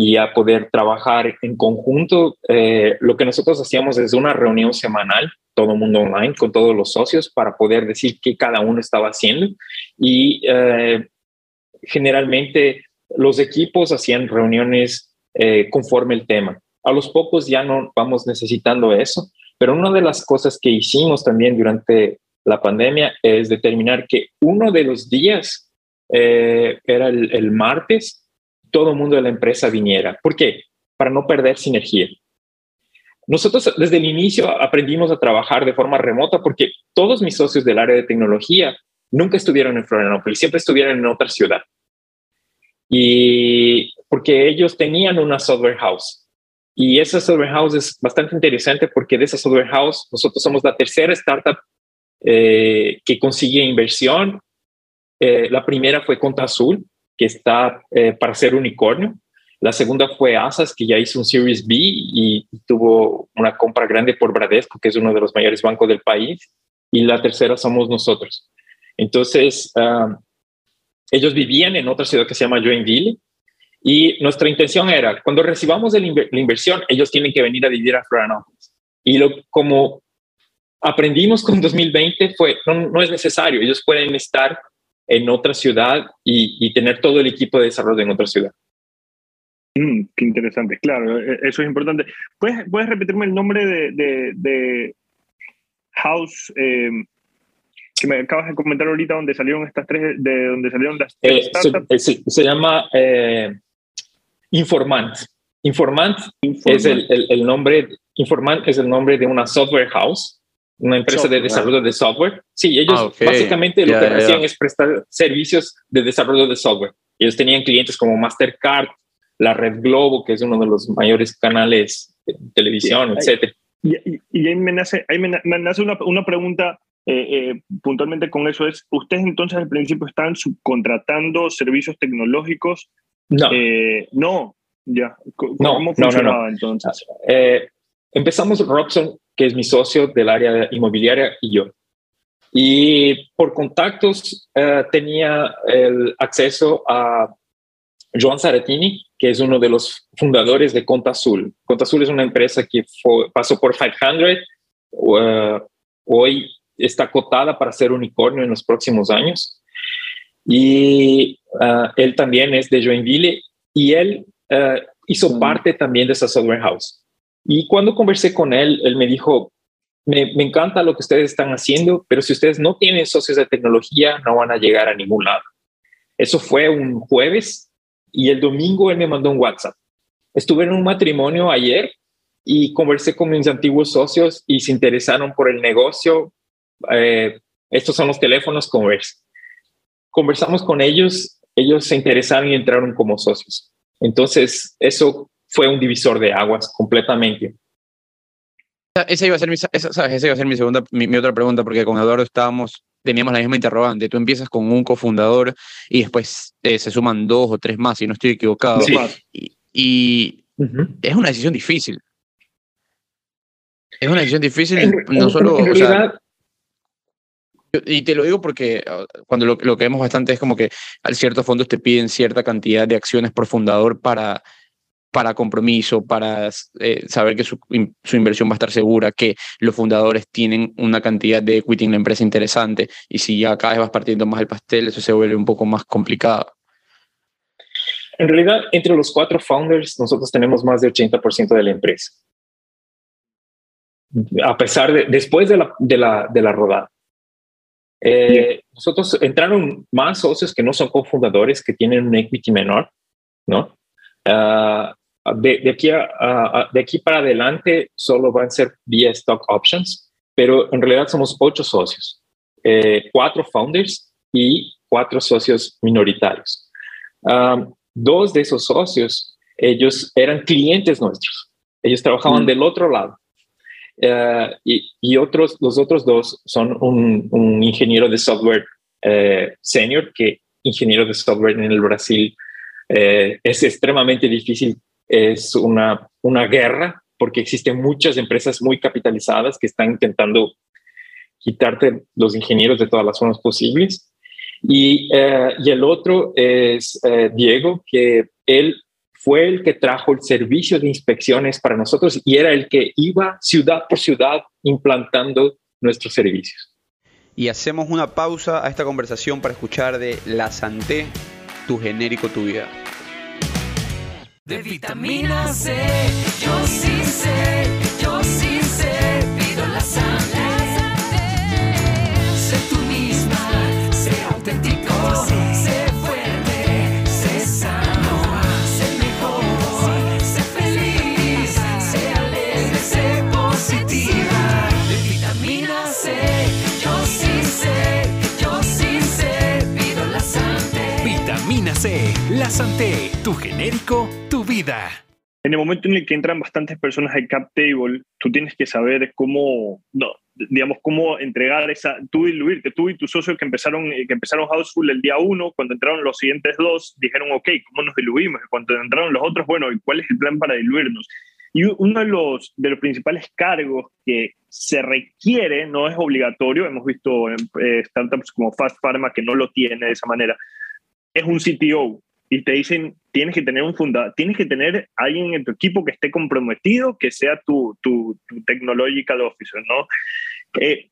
y a poder trabajar en conjunto. Eh, lo que nosotros hacíamos es una reunión semanal, todo el mundo online, con todos los socios, para poder decir qué cada uno estaba haciendo. Y eh, generalmente los equipos hacían reuniones eh, conforme el tema. A los pocos ya no vamos necesitando eso, Pero una de las cosas que hicimos también durante la pandemia es determinar que uno de los días era el, martes, todo el mundo de la empresa viniera. ¿Por qué? Para no perder sinergia. Nosotros desde el inicio aprendimos a trabajar de forma remota porque todos mis socios del área de tecnología nunca estuvieron en Florianópolis, siempre estuvieron en otra ciudad. Y porque ellos tenían una software house. Y esa software house es bastante interesante porque de esa software house nosotros somos la tercera startup eh, que consigue inversión. Eh, la primera fue Conta Azul, que está eh, para ser unicornio. La segunda fue Asas, que ya hizo un Series B y, tuvo una compra grande por Bradesco, que es uno de los mayores bancos del país. Y la tercera somos nosotros. Entonces, ah, ellos vivían en otra ciudad que se llama Joinville y nuestra intención era, cuando recibamos la inversión, ellos tienen que venir a vivir a Florianópolis. Y lo, como aprendimos con 2020 fue, no, es necesario, ellos pueden estar en otra ciudad y, tener todo el equipo de desarrollo en otra ciudad. Mm, qué interesante, claro, e, eso es importante. ¿Puedes, ¿puedes repetirme el nombre de, de, House eh, que me acabas de comentar ahorita donde salieron estas tres, de donde salieron las tres eh, startups? Se, se, llama eh, Informant. Informant, es el, el, nombre, Informant es el nombre de una software house una empresa de desarrollo de software. Sí, ellos ah, básicamente lo que hacían es prestar servicios de desarrollo de software. Ellos tenían clientes como Mastercard, la Red Globo, que es uno de los mayores canales de televisión, etc. Y, y, ahí me nace, ahí me, nace una, una pregunta eh, eh, puntualmente con eso. Es, ¿Ustedes entonces al principio estaban subcontratando servicios tecnológicos? No. Eh, no, ya. ¿Cómo funcionaba entonces? empezamos Robson que es mi socio del área inmobiliaria, y yo. Y por contactos eh, tenía el acceso a Joan Saratini, que es uno de los fundadores de Conta Azul. Conta Azul es una empresa que pasó por 500, uh, hoy está cotada para ser unicornio en los próximos años. Y uh, él también es de Joinville y él uh, hizo mm. parte también de esa software house. Y cuando conversé con él, él me dijo, me, encanta lo que ustedes están haciendo, pero si ustedes no tienen socios de tecnología, no van a llegar a ningún lado. Eso fue un jueves y el domingo él me mandó un WhatsApp. Estuve en un matrimonio ayer y conversé con mis antiguos socios y se interesaron por el negocio. Eh, estos son los teléfonos Converse. Conversamos con ellos, ellos se interesaron y entraron como socios. Entonces, eso fue un divisor de aguas completamente. Esa iba a ser mi, esa, iba a ser mi segunda, mi, otra pregunta, porque con Eduardo estábamos, teníamos la misma interrogante. Tú empiezas con un cofundador y después eh, se suman dos o tres más, si no estoy equivocado. Y, es una decisión difícil. Es una decisión difícil, no solo. y te lo digo porque ah, cuando lo, lo, que vemos bastante es como que a ciertos fondos te piden cierta cantidad de acciones por fundador para para compromiso, para eh, saber que su, inversión va a estar segura, que los fundadores tienen una cantidad de equity en la empresa interesante y si ya cada vez vas partiendo más el pastel, eso se vuelve un poco más complicado. En realidad, entre los cuatro founders, nosotros tenemos más del 80% de la empresa. A pesar de, después de la, de la, de la rodada. Eh, nosotros entraron más socios que no son cofundadores, que tienen un equity menor, ¿no? Ah, de, aquí de aquí para adelante solo van a ser vía stock options, pero en realidad somos ocho socios, eh, cuatro founders y cuatro socios minoritarios. dos de esos socios, ellos eran clientes nuestros, ellos trabajaban mm. del otro lado. Eh, y, otros, los otros dos son un, ingeniero de software eh, senior, que ingeniero de software en el Brasil es extremadamente difícil es una, una guerra porque existen muchas empresas muy capitalizadas que están intentando quitarte los ingenieros de todas las formas posibles. Y, eh, y el otro es eh, Diego, que él fue el que trajo el servicio de inspecciones para nosotros y era el que iba ciudad por ciudad implantando nuestros servicios. Y hacemos una pausa a esta conversación para escuchar de La Santé, tu genérico, tu vida de vitamina C. Yo sí sé, yo sí La Santé, tu genérico, tu vida. En el momento en el que entran bastantes personas al cap table, tú tienes que saber cómo, no, digamos, cómo entregar esa, tú diluirte, tú y tus socios que empezaron, que empezaron Houseful el día uno, cuando entraron los siguientes dos, dijeron, ok, ¿cómo nos diluimos? Y cuando entraron los otros, bueno, ¿y cuál es el plan para diluirnos? Y uno de los, de los principales cargos que se requiere, no es obligatorio, hemos visto eh, startups como Fast Pharma que no lo tiene de esa manera, es un CTO. Y te dicen, tienes que tener un fundador, tienes que tener alguien en tu equipo que esté comprometido, que sea tu, tu, tu technological officer, ¿no? Eh,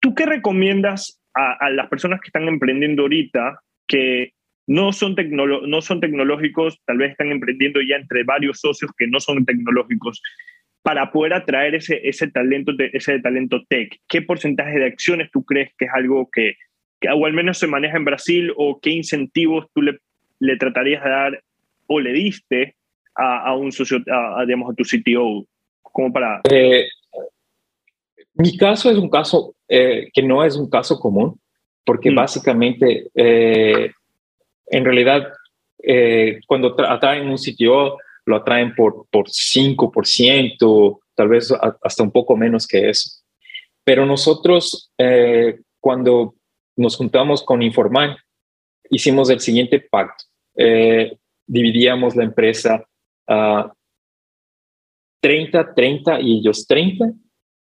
¿Tú qué recomiendas a, a, las personas que están emprendiendo ahorita que no son, no son tecnológicos, tal vez están emprendiendo ya entre varios socios que no son tecnológicos, para poder atraer ese, ese, talento, ese talento tech? ¿Qué porcentaje de acciones tú crees que es algo que o al menos se maneja en Brasil o qué incentivos tú le, le tratarías de dar o le diste a, a un socio, a, digamos, a tu CTO? Como para... Eh, mi caso es un caso eh, que no es un caso común, porque mm. básicamente, eh, en realidad, cuando atraen un sitio, lo atraen por, por 5%, tal vez hasta un poco menos que eso. Pero nosotros, cuando nos juntamos con Informal, hicimos el siguiente pacto. Eh, dividíamos la empresa a 30, 30 y ellos 30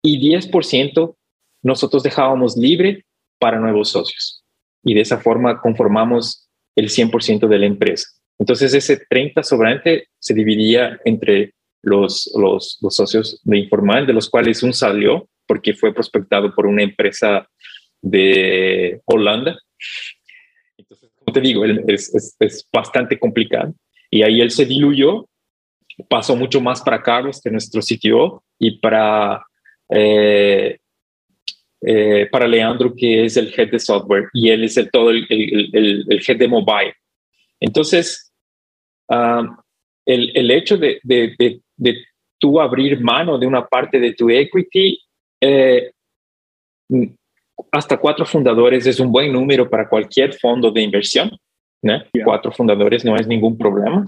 y 10% nosotros dejábamos libre para nuevos socios. Y de esa forma conformamos el 100% de la empresa. Entonces ese 30 sobrante se dividía entre los, los, los, socios de Informal, de los cuales un salió porque fue prospectado por una empresa de Holanda. Entonces, como te digo, es, es, bastante complicado. Y ahí él se diluyó, pasó mucho más para Carlos que nuestro sitio y para eh, eh, para Leandro, que es el head de software, y él es el, todo el, el, el head de mobile. Entonces, uh, el, hecho de, de, de, de, tú abrir mano de una parte de tu equity, eh, hasta cuatro fundadores es un buen número para cualquier fondo de inversión. ¿no? Yeah. Cuatro fundadores no es ningún problema.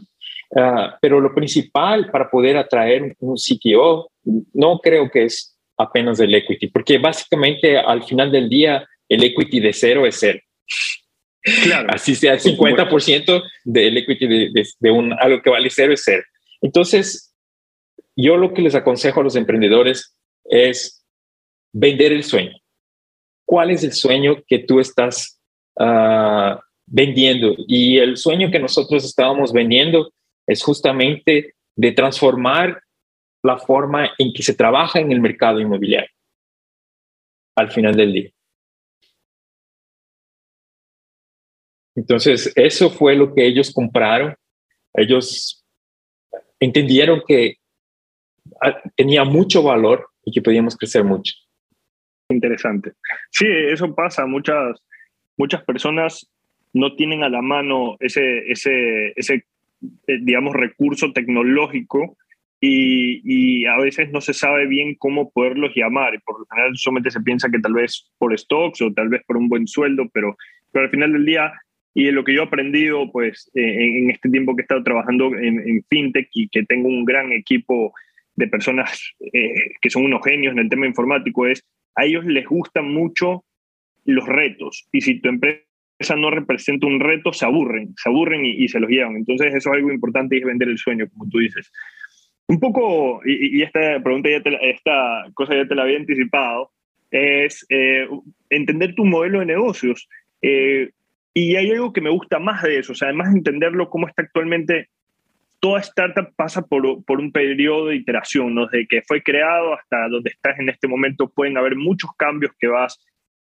Uh, pero lo principal para poder atraer un CTO, no creo que es apenas el equity, porque básicamente al final del día el equity de cero es cero. Claro. Así sea el 50% del equity de, de, de, un, algo que vale cero es cero. Entonces, yo lo que les aconsejo a los emprendedores es vender el sueño. ¿Cuál es el sueño que tú estás uh, vendiendo? Y el sueño que nosotros estábamos vendiendo es justamente de transformar la forma en que se trabaja en el mercado inmobiliario al final del día. Entonces, eso fue lo que ellos compraron. Ellos entendieron que ah, tenía mucho valor y que podíamos crecer mucho. Interesante. Sí, eso pasa. Muchas, muchas personas no tienen a la mano ese, ese, ese eh, digamos, recurso tecnológico y, y, a veces no se sabe bien cómo poderlos llamar. Por lo general solamente se piensa que tal vez por stocks o tal vez por un buen sueldo, pero, pero al final del día, y de lo que yo he aprendido pues, eh, en, en, este tiempo que he estado trabajando en, en, FinTech y que tengo un gran equipo de personas eh, que son unos genios en el tema informático, es a ellos les gustan mucho los retos. Y si tu empresa no representa un reto, se aburren, se aburren y, se los llevan. Entonces eso es algo importante y es vender el sueño, como tú dices. Un poco, y, esta pregunta, ya esta cosa ya te la había anticipado, es eh, entender tu modelo de negocios. Eh, y hay algo que me gusta más de eso, además de entenderlo cómo está actualmente, toda startup pasa por, por un periodo de iteración, ¿no? desde que fue creado hasta donde estás en este momento, pueden haber muchos cambios que vas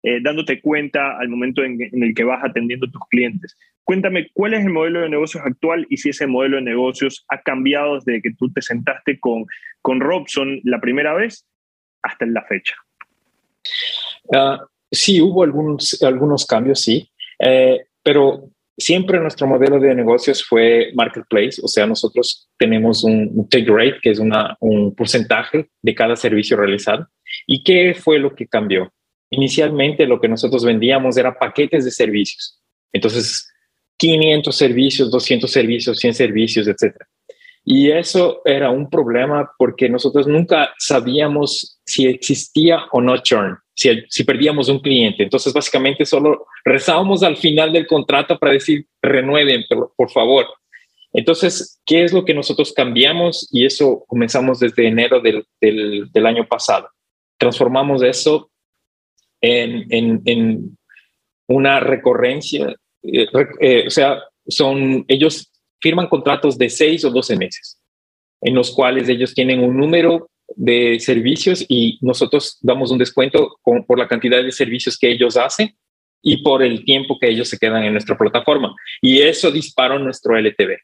eh, dándote cuenta al momento en, en, el que vas atendiendo a tus clientes. Cuéntame, ¿cuál es el modelo de negocios actual y si ese modelo de negocios ha cambiado desde que tú te sentaste con, con Robson la primera vez hasta la fecha? Uh, sí, hubo algunos, algunos cambios, sí, eh, pero siempre nuestro modelo de negocios fue marketplace, o sea, nosotros tenemos un, take rate, que es un porcentaje de cada servicio realizado. ¿Y qué fue lo que cambió? Inicialmente lo que nosotros vendíamos era paquetes de servicios. Entonces, 500 servicios, 200 servicios, 100 servicios, etc. Y eso era un problema porque nosotros nunca sabíamos si existía o no churn, si, si perdíamos un cliente. Entonces, básicamente solo rezábamos al final del contrato para decir, renueven, por, por favor. Entonces, ¿qué es lo que nosotros cambiamos? Y eso comenzamos desde enero del, del, del año pasado. Transformamos eso en, en, en una recurrencia. Eh, eh, o sea, son, ellos firman contratos de seis o doce meses, en los cuales ellos tienen un número de servicios y nosotros damos un descuento con, por la cantidad de servicios que ellos hacen y por el tiempo que ellos se quedan en nuestra plataforma. Y eso disparó nuestro LTV.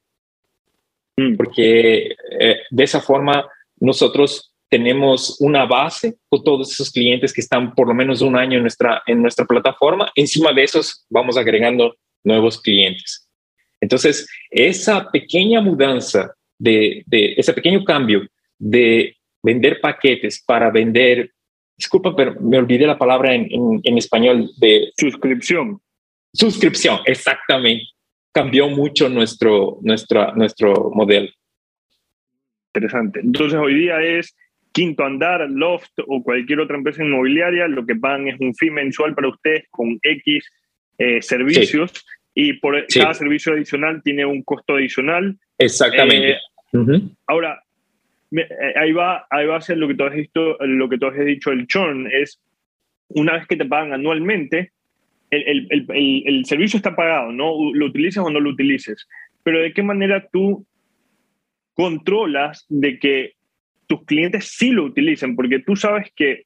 Mm. Porque eh, de esa forma nosotros tenemos una base con todos esos clientes que están por lo menos un año en nuestra, en nuestra plataforma. Encima de esos vamos agregando nuevos clientes. Entonces, esa pequeña mudanza, de, de, ese pequeño cambio de vender paquetes para vender, disculpa, pero me olvidé la palabra en, en, en español, de suscripción. Suscripción, exactamente. Cambió mucho nuestro, nuestro, nuestro modelo. Interesante. Entonces, hoy día es Quinto Andar, Loft o cualquier otra empresa inmobiliaria, lo que pagan es un fee mensual para ustedes con X eh, servicios. Sí y por sí. cada servicio adicional tiene un costo adicional. Exactamente. Eh, uh -huh. Ahora, ahí, va, ahí va a ser lo que tú has visto, lo que tú has dicho, el churn, es una vez que te pagan anualmente, el, el, el, el, servicio está pagado, ¿no? Lo utilices o no lo utilices. Pero ¿de qué manera tú controlas de que tus clientes sí lo utilicen? Porque tú sabes que,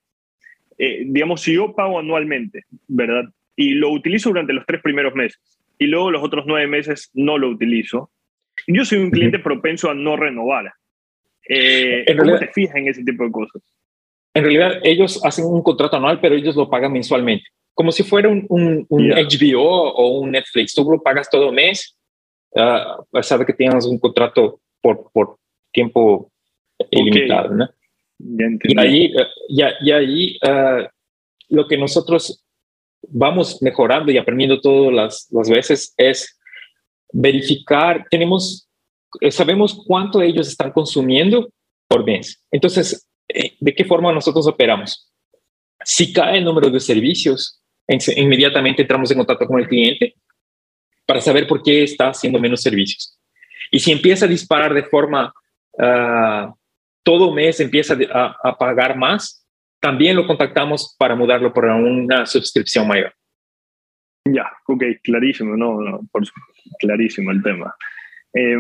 eh, digamos, si yo pago anualmente, ¿verdad? Y lo utilizo durante los tres primeros meses y luego los otros nueve meses no lo utilizo. Yo soy un cliente propenso a no renovar. Eh, ¿Cómo realidad, te fijas en ese tipo de cosas? En realidad, ellos hacen un contrato anual, pero ellos lo pagan mensualmente. Como si fuera un, un, un yeah. HBO o un Netflix. Tú lo pagas todo mes, uh, sabe que tienes un contrato por, por tiempo ilimitado. Okay. ¿no? y ahí, y, y ahí uh, lo que nosotros vamos mejorando y aprendiendo todas las, las veces es verificar, tenemos, sabemos cuánto ellos están consumiendo por mes. Entonces, eh, ¿de qué forma nosotros operamos? Si cae el número de servicios, inmediatamente entramos en contacto con el cliente para saber por qué está haciendo menos servicios. Y si empieza a disparar de forma, uh, todo mes empieza a, a pagar más, también lo contactamos para mudarlo por una suscripción mayor. Ya, ok, clarísimo, no, no por clarísimo el tema. Eh,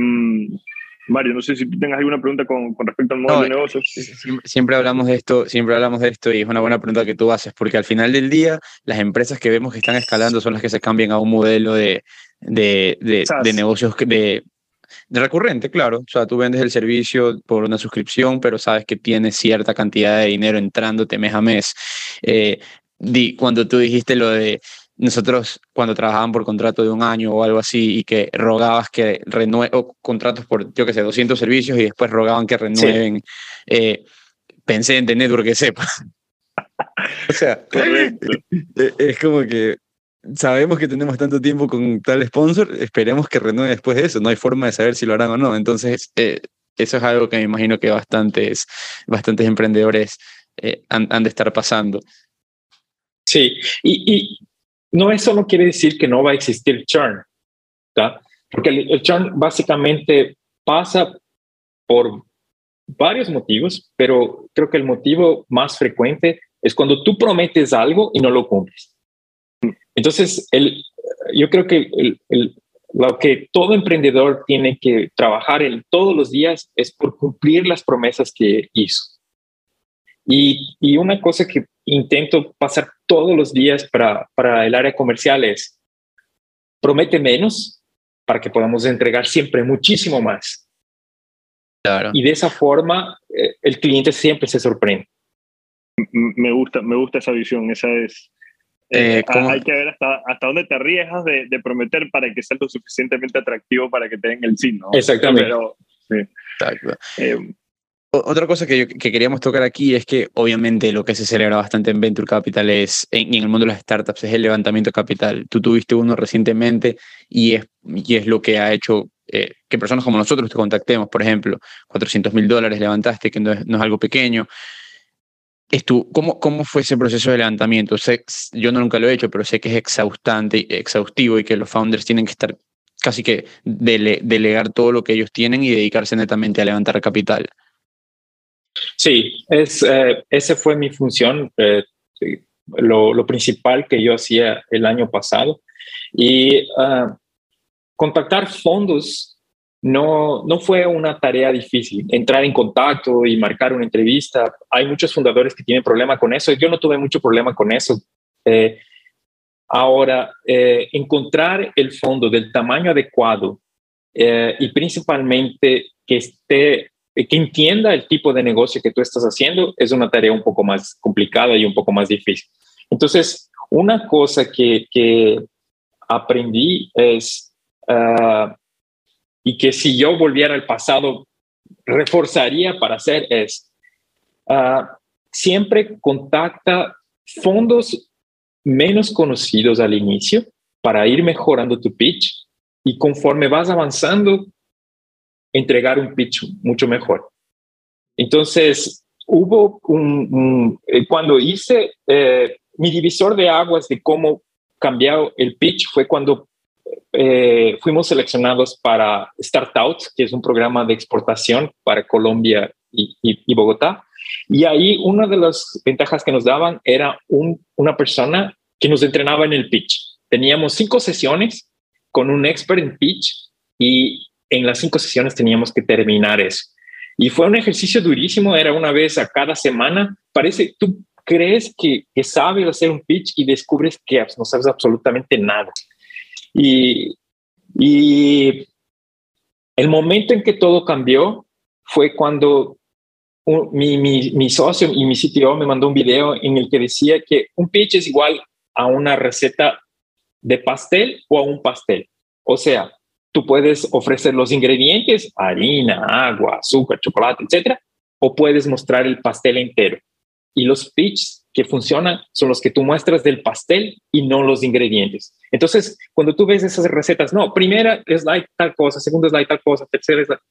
Mario, no sé si tú tengas alguna pregunta con, con respecto al modelo no, de negocios. Siempre, siempre, hablamos de esto, siempre hablamos de esto y es una buena pregunta que tú haces, porque al final del día las empresas que vemos que están escalando son las que se cambian a un modelo de, de, de, de negocios de, de recurrente, claro. O sea, tú vendes el servicio por una suscripción, pero sabes que tienes cierta cantidad de dinero entrándote mes a mes. Eh, di, cuando tú dijiste lo de nosotros cuando trabajaban por contrato de un año o algo así y que rogabas que renueven, o contratos por, yo que sé, 200 servicios y después rogaban que renueven, sí. eh, pensé en The Network que sepa. o sea, es como que sabemos que tenemos tanto tiempo con tal sponsor, esperemos que renueve después de eso. No hay forma de saber si lo harán o no. Entonces, eh, eso es algo que me imagino que bastantes, bastantes emprendedores eh, han, han, de estar pasando. Sí, y, y, no, eso no quiere decir que no va a existir churn, ¿tá? porque el, el churn básicamente pasa por varios motivos, pero creo que el motivo más frecuente es cuando tú prometes algo y no lo cumples. Entonces, el, yo creo que lo que todo emprendedor tiene que trabajar en todos los días es por cumplir las promesas que hizo. Y, y una cosa que intento pasar todos los días para, para el área comercial es, promete menos para que podamos entregar siempre muchísimo más. Claro. Y de esa forma, eh, el cliente siempre se sorprende. Me gusta, me gusta esa visión, esa es, eh, eh hay que ver hasta, hasta dónde te arriesgas de, de, prometer para que sea lo suficientemente atractivo para que te den el sí, ¿no? Exactamente. Pero, sí. Exacto. Otra cosa que, que, queríamos tocar aquí es que obviamente lo que se celebra bastante en Venture Capital es, en, en el mundo de las startups, es el levantamiento de capital. Tú tuviste uno recientemente y es, y es lo que ha hecho eh, que personas como nosotros te contactemos, por ejemplo, 400 mil dólares levantaste, que no es, no es algo pequeño. ¿cómo, ¿Cómo fue ese proceso de levantamiento? Sé, yo no nunca lo he hecho, pero sé que es exhaustante, exhaustivo y que los founders tienen que estar casi que delegar todo lo que ellos tienen y dedicarse netamente a levantar capital. Sí, es, eh, esa fue mi función, eh, lo, principal que yo hacía el año pasado. Y uh, contactar fondos no, no fue una tarea difícil. Entrar en contacto y marcar una entrevista. Hay muchos fundadores que tienen problema con eso. Yo no tuve mucho problema con eso. Eh, ahora, eh, encontrar el fondo del tamaño adecuado y principalmente que esté que entienda el tipo de negocio que tú estás haciendo es una tarea un poco más complicada y un poco más difícil. Entonces, una cosa que, que aprendí es uh, y que si yo volviera al pasado reforzaría para hacer es uh, siempre contacta fondos menos conocidos al inicio para ir mejorando tu pitch y conforme vas avanzando entregar un pitch mucho mejor. Entonces, hubo un, eh, cuando hice eh, mi divisor de aguas de cómo cambiar el pitch fue cuando eh, fuimos seleccionados para Startout, que es un programa de exportación para Colombia y, Bogotá. Y ahí una de las ventajas que nos daban era una persona que nos entrenaba en el pitch. Teníamos cinco sesiones con un expert en pitch y en las cinco sesiones teníamos que terminar eso. Y fue un ejercicio durísimo, era una vez a cada semana. Parece, tú crees que, que sabes hacer un pitch y descubres que no sabes absolutamente nada. Y, y el momento en que todo cambió fue cuando mi, mi, mi, socio y mi CTO me mandó un video en el que decía que un pitch es igual a una receta de pastel o a un pastel. O sea, tú puedes ofrecer los ingredientes, harina, agua, azúcar, chocolate, etcétera, o puedes mostrar el pastel entero. Y los pitches que funcionan son los que tú muestras del pastel y no los ingredientes. Entonces, cuando tú ves esas recetas, no, primera es like tal cosa, segunda es like tal cosa, tercera es like,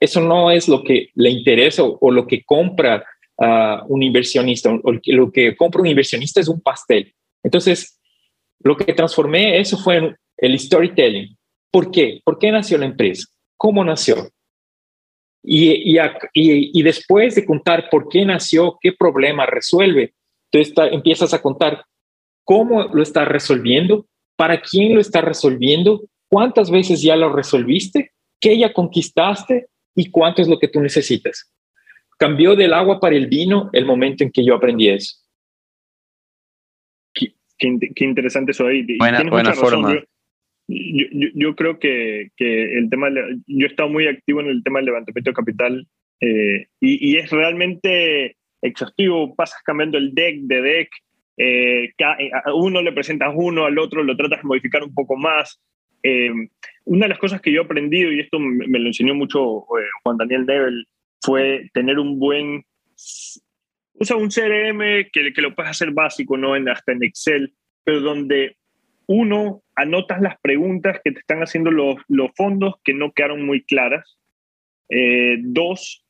eso no es lo que le interesa o, lo que compra uh, un inversionista. O lo que compra un inversionista es un pastel. Entonces, lo que transformé eso fue el storytelling. ¿Por qué? ¿Por qué nació la empresa? ¿Cómo nació? Y, y, y, después de contar por qué nació, qué problema resuelve, tú empiezas a contar cómo lo estás resolviendo, para quién lo estás resolviendo, cuántas veces ya lo resolviste, qué ya conquistaste y cuánto es lo que tú necesitas. Cambió del agua para el vino el momento en que yo aprendí eso. Qué, interesante eso ahí. Buena, forma. Yo, yo, creo que, que, el tema, yo he estado muy activo en el tema del levantamiento de capital eh, y, y, es realmente exhaustivo, pasas cambiando el deck de deck, eh, eh, a uno le presentas uno, al otro lo tratas de modificar un poco más. Eh, una de las cosas que yo he aprendido, y esto me, lo enseñó mucho Juan Daniel Nebel, fue tener un buen... Usa un CRM que, que lo puedes hacer básico, ¿no? En, hasta en Excel, pero donde uno, anotas las preguntas que te están haciendo los, los fondos que no quedaron muy claras. dos,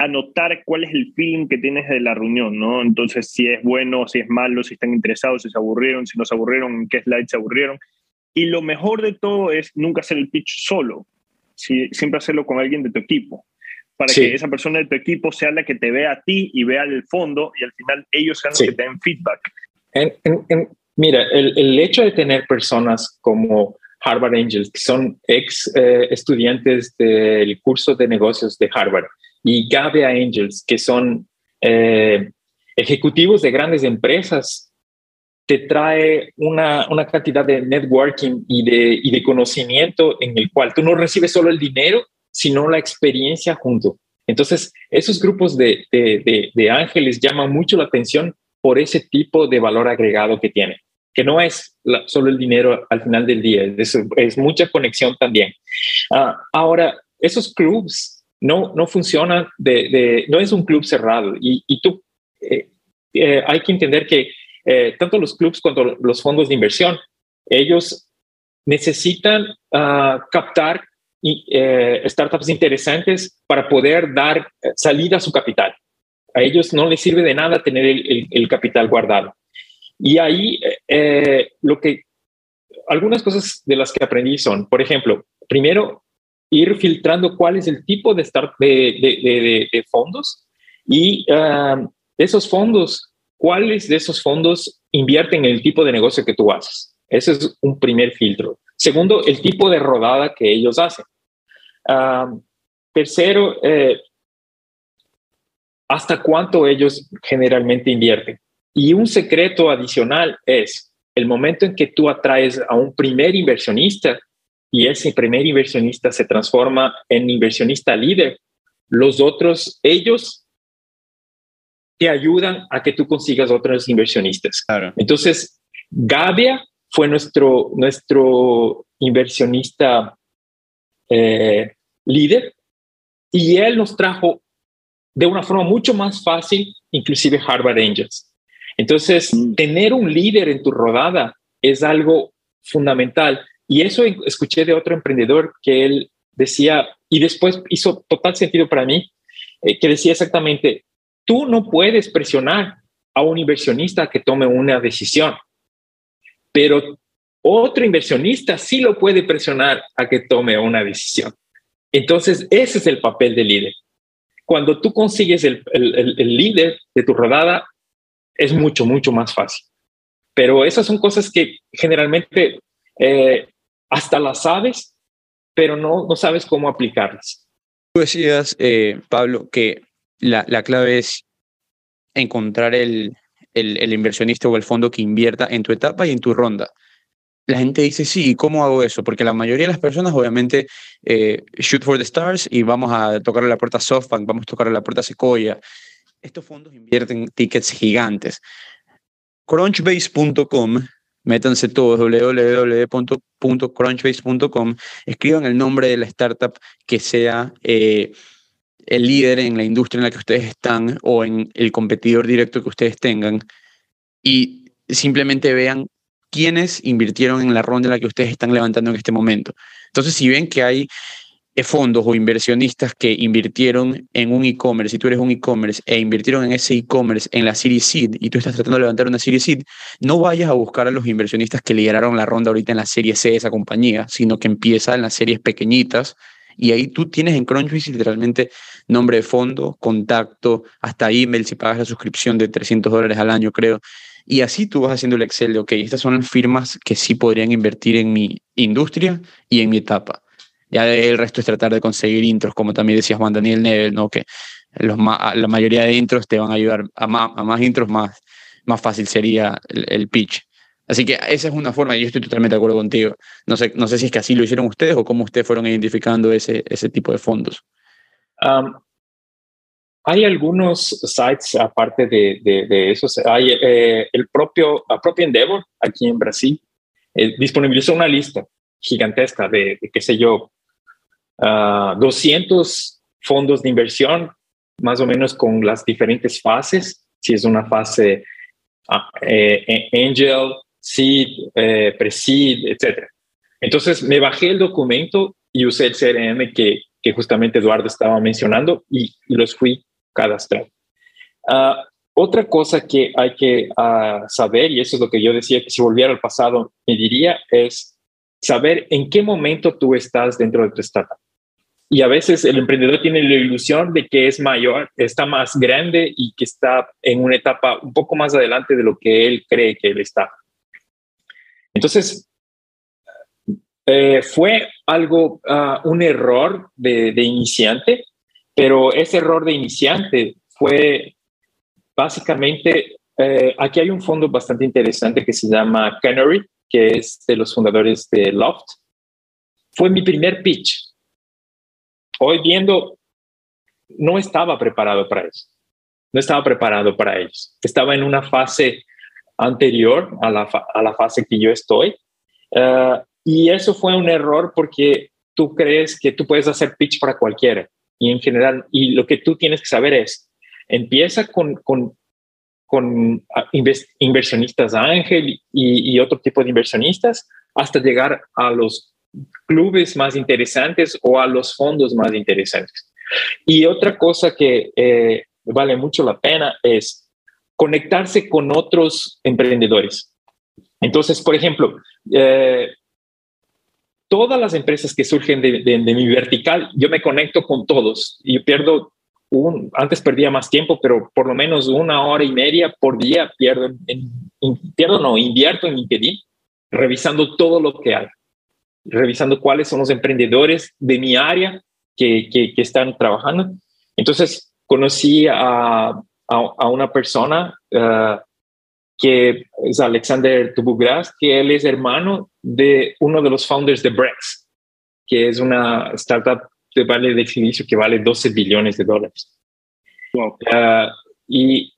anotar cuál es el feeling que tienes de la reunión, ¿no? Entonces, si es bueno, si es malo, si están interesados, si se aburrieron, si no se aburrieron, en qué slide se aburrieron. Y lo mejor de todo es nunca hacer el pitch solo, siempre hacerlo con alguien de tu equipo, para que esa persona de tu equipo sea la que te vea a ti y vea el fondo y al final ellos sean los que te den feedback. Mira, el, el, hecho de tener personas como Harvard Angels, que son ex eh, estudiantes del curso de negocios de Harvard, y Gavia Angels, que son eh, ejecutivos de grandes empresas, te trae una, una cantidad de networking y de, y de conocimiento en el cual tú no recibes solo el dinero, sino la experiencia junto. Entonces, esos grupos de, de, de, ángeles llaman mucho la atención por ese tipo de valor agregado que tienen, que no es solo el dinero al final del día, es, mucha conexión también. Uh, ahora, esos clubs no, no funciona, de, no es un club cerrado. Y, y tú, eh, eh, hay que entender que eh, tanto los clubs como los fondos de inversión, ellos necesitan uh, captar startups interesantes para poder dar salida a su capital. A ellos no les sirve de nada tener el, capital guardado. Y ahí lo que algunas cosas de las que aprendí son, por ejemplo, primero, ir filtrando cuál es el tipo de, fondos y uh, esos fondos, cuáles de esos fondos invierten en el tipo de negocio que tú haces. Ese es un primer filtro. Segundo, el tipo de rodada que ellos hacen. Uh, tercero, eh, hasta cuánto ellos generalmente invierten. Y un secreto adicional es el momento en que tú atraes a un primer inversionista y ese primer inversionista se transforma en inversionista líder, los otros, ellos te ayudan a que tú consigas otros inversionistas. Entonces, Gabia fue nuestro, nuestro inversionista eh, líder y él nos trajo de una forma mucho más fácil, inclusive Harvard Angels. Entonces, mm. tener un líder en tu rodada es algo fundamental. Y eso escuché de otro emprendedor que él decía, y después hizo total sentido para mí, eh, que decía exactamente, tú no puedes presionar a un inversionista que tome una decisión, pero otro inversionista sí lo puede presionar a que tome una decisión. Entonces, ese es el papel del líder. Cuando tú consigues el, el, el líder de tu rodada, es mucho, mucho más fácil. Pero esas son cosas que generalmente eh, hasta las sabes, pero no, no sabes cómo aplicarlas. Tú decías, eh, Pablo, que la, la, clave es encontrar el, el, el, inversionista o el fondo que invierta en tu etapa y en tu ronda. La gente dice, sí, ¿cómo hago eso? Porque la mayoría de las personas, obviamente, eh, shoot for the stars y vamos a tocarle la puerta SoftBank, vamos a tocarle la puerta Sequoia. Estos fondos invierten tickets gigantes. Crunchbase.com métanse todos, www.crunchbase.com, escriban el nombre de la startup que sea eh, el líder en la industria en la que ustedes están o en el competidor directo que ustedes tengan y simplemente vean quiénes invirtieron en la ronda en la que ustedes están levantando en este momento. Entonces, si ven que hay fondos o inversionistas que invirtieron en un e-commerce, y tú eres un e-commerce, e invirtieron en ese e-commerce en la Series Seed, y tú estás tratando de levantar una Series Seed, no vayas a buscar a los inversionistas que lideraron la ronda ahorita en la serie C de esa compañía, sino que empieza en las series pequeñitas, y ahí tú tienes en Crunchbase literalmente nombre de fondo, contacto, hasta email si pagas la suscripción de 300 dólares al año, creo. Y así tú vas haciendo el Excel de, ok, estas son las firmas que sí podrían invertir en mi industria y en mi etapa. Ya el resto es tratar de conseguir intros, como también decía Juan Daniel Nevel, ¿no? que los la mayoría de intros te van a ayudar a más, a más intros, más, más fácil sería el, pitch. Así que esa es una forma, y yo estoy totalmente de acuerdo contigo. No sé, no sé si es que así lo hicieron ustedes o cómo ustedes fueron identificando ese, ese tipo de fondos. hay algunos sites aparte de, de, esos. Hay eh, el propio, la propia Endeavor aquí en Brasil eh, disponibilizó una lista gigantesca de, de, qué sé yo, 200 ah, fondos de inversión, más o menos con las diferentes fases, si es una fase ah, eh, eh, angel, seed, eh, pre-seed, etc. Entonces me bajé el documento y usé el CRM que, justamente Eduardo estaba mencionando y, los fui cadastrando. Uh, otra cosa que hay que saber, y eso es lo que yo decía, que si volviera al pasado me diría, es saber en qué momento tú estás dentro de tu startup. Y a veces el emprendedor tiene la ilusión de que es mayor, está más grande y que está en una etapa un poco más adelante de lo que él cree que él está. Entonces, eh, fue algo, uh, un error de, de, iniciante, pero ese error de iniciante fue básicamente, eh, aquí hay un fondo bastante interesante que se llama Canary, que es de los fundadores de Loft. Fue mi primer pitch hoy viendo, no estaba preparado para eso. No estaba preparado para ellos. Estaba en una fase anterior a la, a la fase que yo estoy. Uh, y eso fue un error porque tú crees que tú puedes hacer pitch para cualquiera. y en general, y lo que tú tienes que saber es, empieza con, con, con ah, inversionistas ángel y, y otro tipo de inversionistas hasta llegar a los clubes más interesantes o a los fondos más interesantes. Y otra cosa que eh, vale mucho la pena es conectarse con otros emprendedores. Entonces, por ejemplo, eh, todas las empresas que surgen de, mi vertical, yo me conecto con todos y pierdo un, antes perdía más tiempo, pero por lo menos una hora y media por día pierdo, en, pierdo no, invierto en LinkedIn revisando todo lo que hay, revisando cuáles son los emprendedores de mi área que, que, que están trabajando. Entonces, conocí a, a, una persona uh, que es Alexander Tubugras, que él es hermano de uno de los founders de Brex, que es una startup de vale de silicio que vale 12 billones de dólares. Uh, y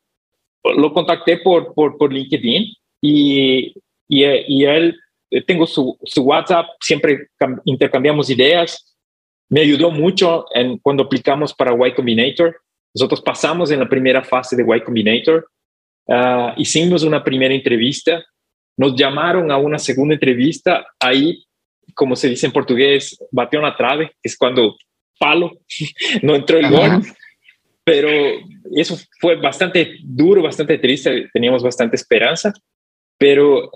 lo contacté por, por, por LinkedIn y, y, y, él, tengo su, su WhatsApp, siempre intercambiamos ideas. Me ayudó mucho en, cuando aplicamos para Y Combinator. Nosotros pasamos en la primera fase de Y Combinator, uh, hicimos una primera entrevista, nos llamaron a una segunda entrevista, ahí, como se dice en portugués, bateó una trave, que es cuando palo, no entró el gol, pero eso fue bastante duro, bastante triste, teníamos bastante esperanza, pero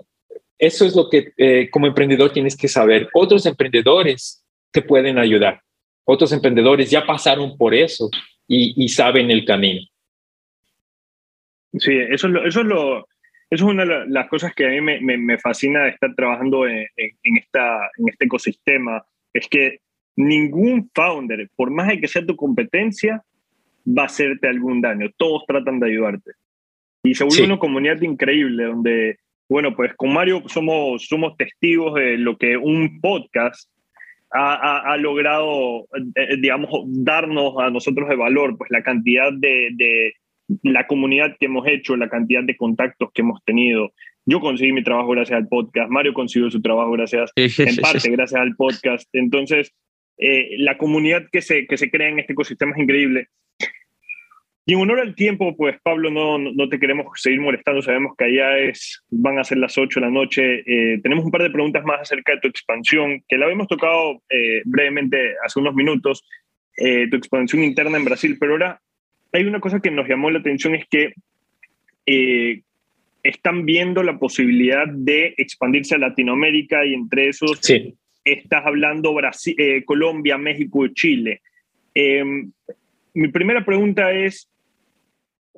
eso es lo que eh, como emprendedor tienes que saber. Otros emprendedores te pueden ayudar. Otros emprendedores ya pasaron por eso y, saben el camino. Sí, eso es, lo, eso, es lo, eso es una de las cosas que a mí me, me, fascina de estar trabajando en, en, esta, en este ecosistema, es que ningún founder, por más de que sea tu competencia, va a hacerte algún daño. Todos tratan de ayudarte. Y se vuelve una comunidad increíble donde, bueno, pues con Mario somos, somos testigos de lo que un podcast ha, logrado, eh, eh, digamos, darnos a nosotros de valor, pues la cantidad de, de, la comunidad que hemos hecho, la cantidad de contactos que hemos tenido. Yo conseguí mi trabajo gracias al podcast, Mario consiguió su trabajo gracias, en parte gracias al podcast. Entonces, eh, la comunidad que se, que se crea en este ecosistema es increíble. Y en honor al tiempo, pues Pablo, no, no te queremos seguir molestando, sabemos que allá es, van a ser las 8 de la noche. Eh, tenemos un par de preguntas más acerca de tu expansión, que la habíamos tocado eh, brevemente hace unos minutos, eh, tu expansión interna en Brasil, pero ahora hay una cosa que nos llamó la atención, es que están viendo la posibilidad de expandirse a Latinoamérica y entre esos sí. estás hablando Brasil, Colombia, México y Chile. mi primera pregunta es,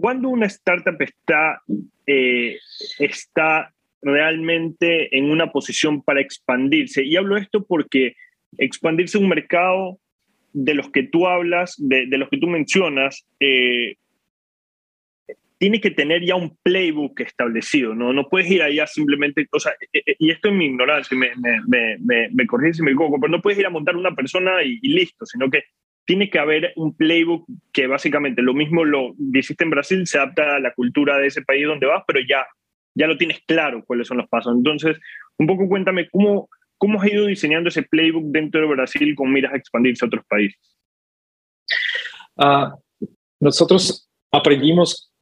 cuando una startup está, eh, está realmente en una posición para expandirse, y hablo esto porque expandirse un mercado de los que tú hablas, de, los que tú mencionas, eh, tiene que tener ya un playbook establecido, ¿no? No puedes ir allá simplemente, o sea, eh, y esto es mi ignorancia, me, me, me, me si me equivoco, pero no puedes ir a montar una persona y listo, sino que tiene que haber un playbook que básicamente lo mismo lo hiciste en Brasil, se adapta a la cultura de ese país donde vas, pero ya, ya lo tienes claro cuáles son los pasos. Entonces, un poco cuéntame cómo, cómo has ido diseñando ese playbook dentro de Brasil con miras a expandirse a otros países. Ah, nosotros aprendimos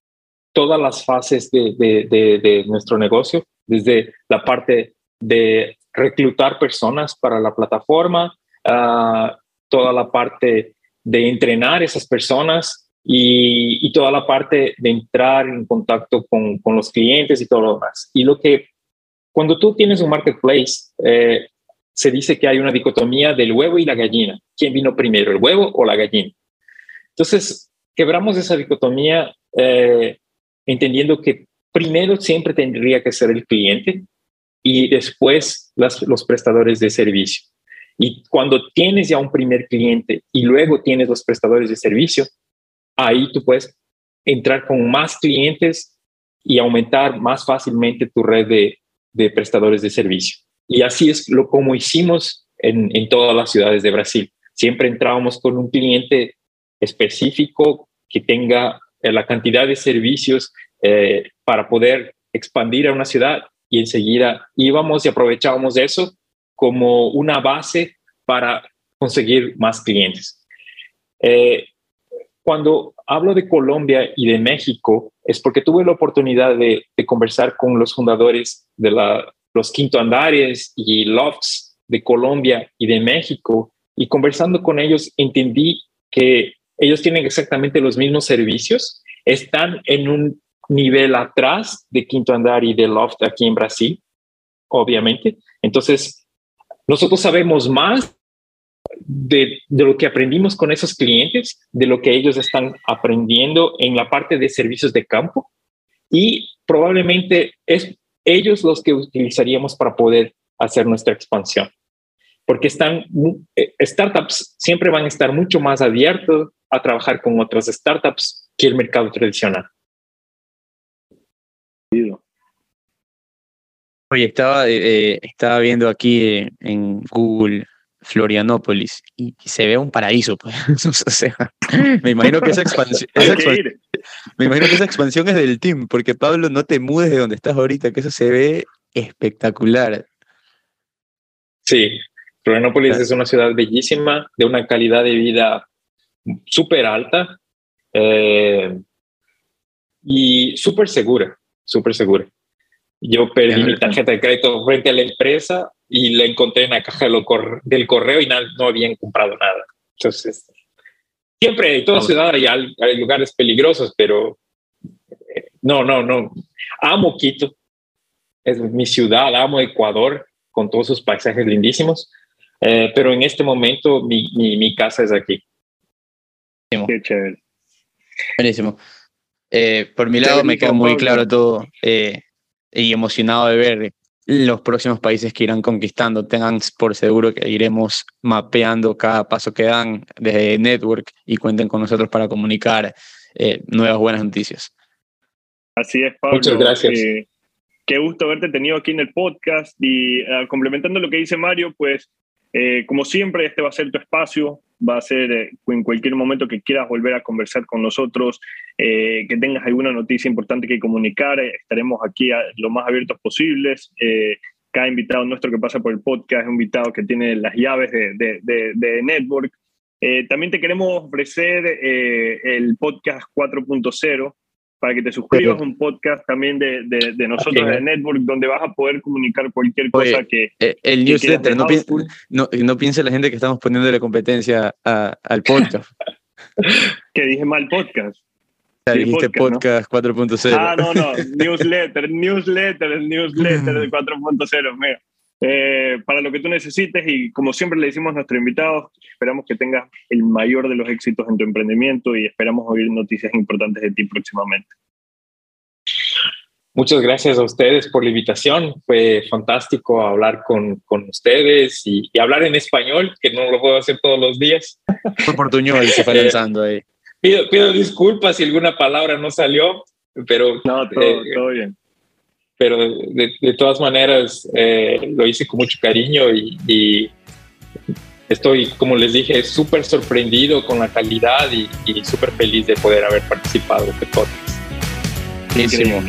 todas las fases de, de, nuestro negocio, desde la parte de reclutar personas para la plataforma, uh, toda la parte de entrenar esas personas y, toda la parte de entrar en contacto con, con, los clientes y todo lo demás. Y lo que, cuando tú tienes un marketplace, eh, se dice que hay una dicotomía del huevo y la gallina. ¿Quién vino primero, el huevo o la gallina? Entonces, quebramos esa dicotomía eh, entendiendo que primero siempre tendría que ser el cliente y después las, los prestadores de servicio. Y cuando tienes ya un primer cliente y luego tienes los prestadores de servicio, ahí tú puedes entrar con más clientes y aumentar más fácilmente tu red de, de prestadores de servicio. Y así es lo como hicimos en, en, todas las ciudades de Brasil. Siempre entrábamos con un cliente específico que tenga eh, la cantidad de servicios eh, para poder expandir a una ciudad y enseguida íbamos y aprovechábamos eso como una base para conseguir más clientes. Eh, cuando hablo de Colombia y de México, es porque tuve la oportunidad de, conversar con los fundadores de los Quinto Andares y Lofts de Colombia y de México, y conversando con ellos entendí que ellos tienen exactamente los mismos servicios, están en un nivel atrás de Quinto Andar y de Loft aquí en Brasil, obviamente. Entonces, nosotros sabemos más de, lo que aprendimos con esos clientes, de lo que ellos están aprendiendo en la parte de servicios de campo y probablemente es ellos los que utilizaríamos para poder hacer nuestra expansión. Porque están, eh, startups siempre van a estar mucho más abiertos a trabajar con otras startups que el mercado tradicional. Oye, estaba, eh, eh, estaba viendo aquí en Google Florianópolis y, se ve un paraíso. Pues. me imagino que esa expansión, me imagino que esa expansión es del team, porque Pablo, no te mudes de donde estás ahorita, que eso se ve espectacular. Sí, Florianópolis es una ciudad bellísima, de una calidad de vida súper alta eh, y súper segura, súper segura. Yo perdí mi tarjeta de crédito frente a la empresa y la encontré en la caja del correo y no habían comprado nada. Entonces, siempre en toda ciudad hay, hay, lugares peligrosos, pero eh, no, no, no. Amo Quito, es mi ciudad, amo Ecuador con todos sus paisajes lindísimos, eh, pero en este momento mi, mi, casa es aquí. Qué chévere. Buenísimo. Eh, por mi lado me queda muy claro todo y emocionado de ver los próximos países que irán conquistando. Tengan por seguro que iremos mapeando cada paso que dan desde Network y cuenten con nosotros para comunicar eh, nuevas buenas noticias. Así es, Pablo. Muchas gracias. Eh, qué gusto haberte tenido aquí en el podcast y ah, complementando lo que dice Mario, pues eh, como siempre, este va a ser tu espacio va a ser eh, en cualquier momento que quieras volver a conversar con nosotros, eh, que tengas alguna noticia importante que comunicar, eh, estaremos aquí lo más abiertos posibles. cada invitado nuestro que pasa por el podcast es un invitado que tiene las llaves de, de, de Network. también te queremos ofrecer el podcast 4.0 para que te suscribas a un podcast también de, de, nosotros de Network, donde vas a poder comunicar cualquier cosa que... Eh, el newsletter, no, no, no, piense la gente que estamos poniendo la competencia al podcast. que dije mal podcast. Dijiste podcast, 4.0. Ah, no, no, newsletter, newsletter, newsletter 4.0, mira. Eh, para lo que tú necesites y como siempre le decimos a nuestros invitados, esperamos que tengas el mayor de los éxitos en tu emprendimiento y esperamos oír noticias importantes de ti próximamente. Muchas gracias a ustedes por la invitación. Fue fantástico hablar con, con ustedes y, hablar en español, que no lo puedo hacer todos los días. Fue y se fue lanzando ahí. Pido, pido, disculpas si alguna palabra no salió, pero... No, todo, eh, todo bien pero de, todas maneras eh, lo hice con mucho cariño y, estoy, como les dije, súper sorprendido con la calidad y, súper feliz de poder haber participado en este podcast. Buenísimo.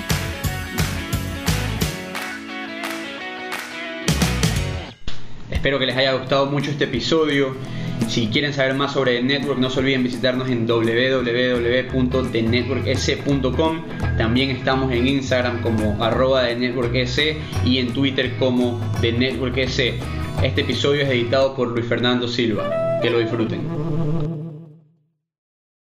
Espero que les haya gustado mucho este episodio. Si quieren saber más sobre The Network, no se olviden visitarnos en www.thenetworks.com. También estamos en Instagram como arroba de NetworkS y en Twitter como The Network Este episodio es editado por Luis Fernando Silva. Que lo disfruten.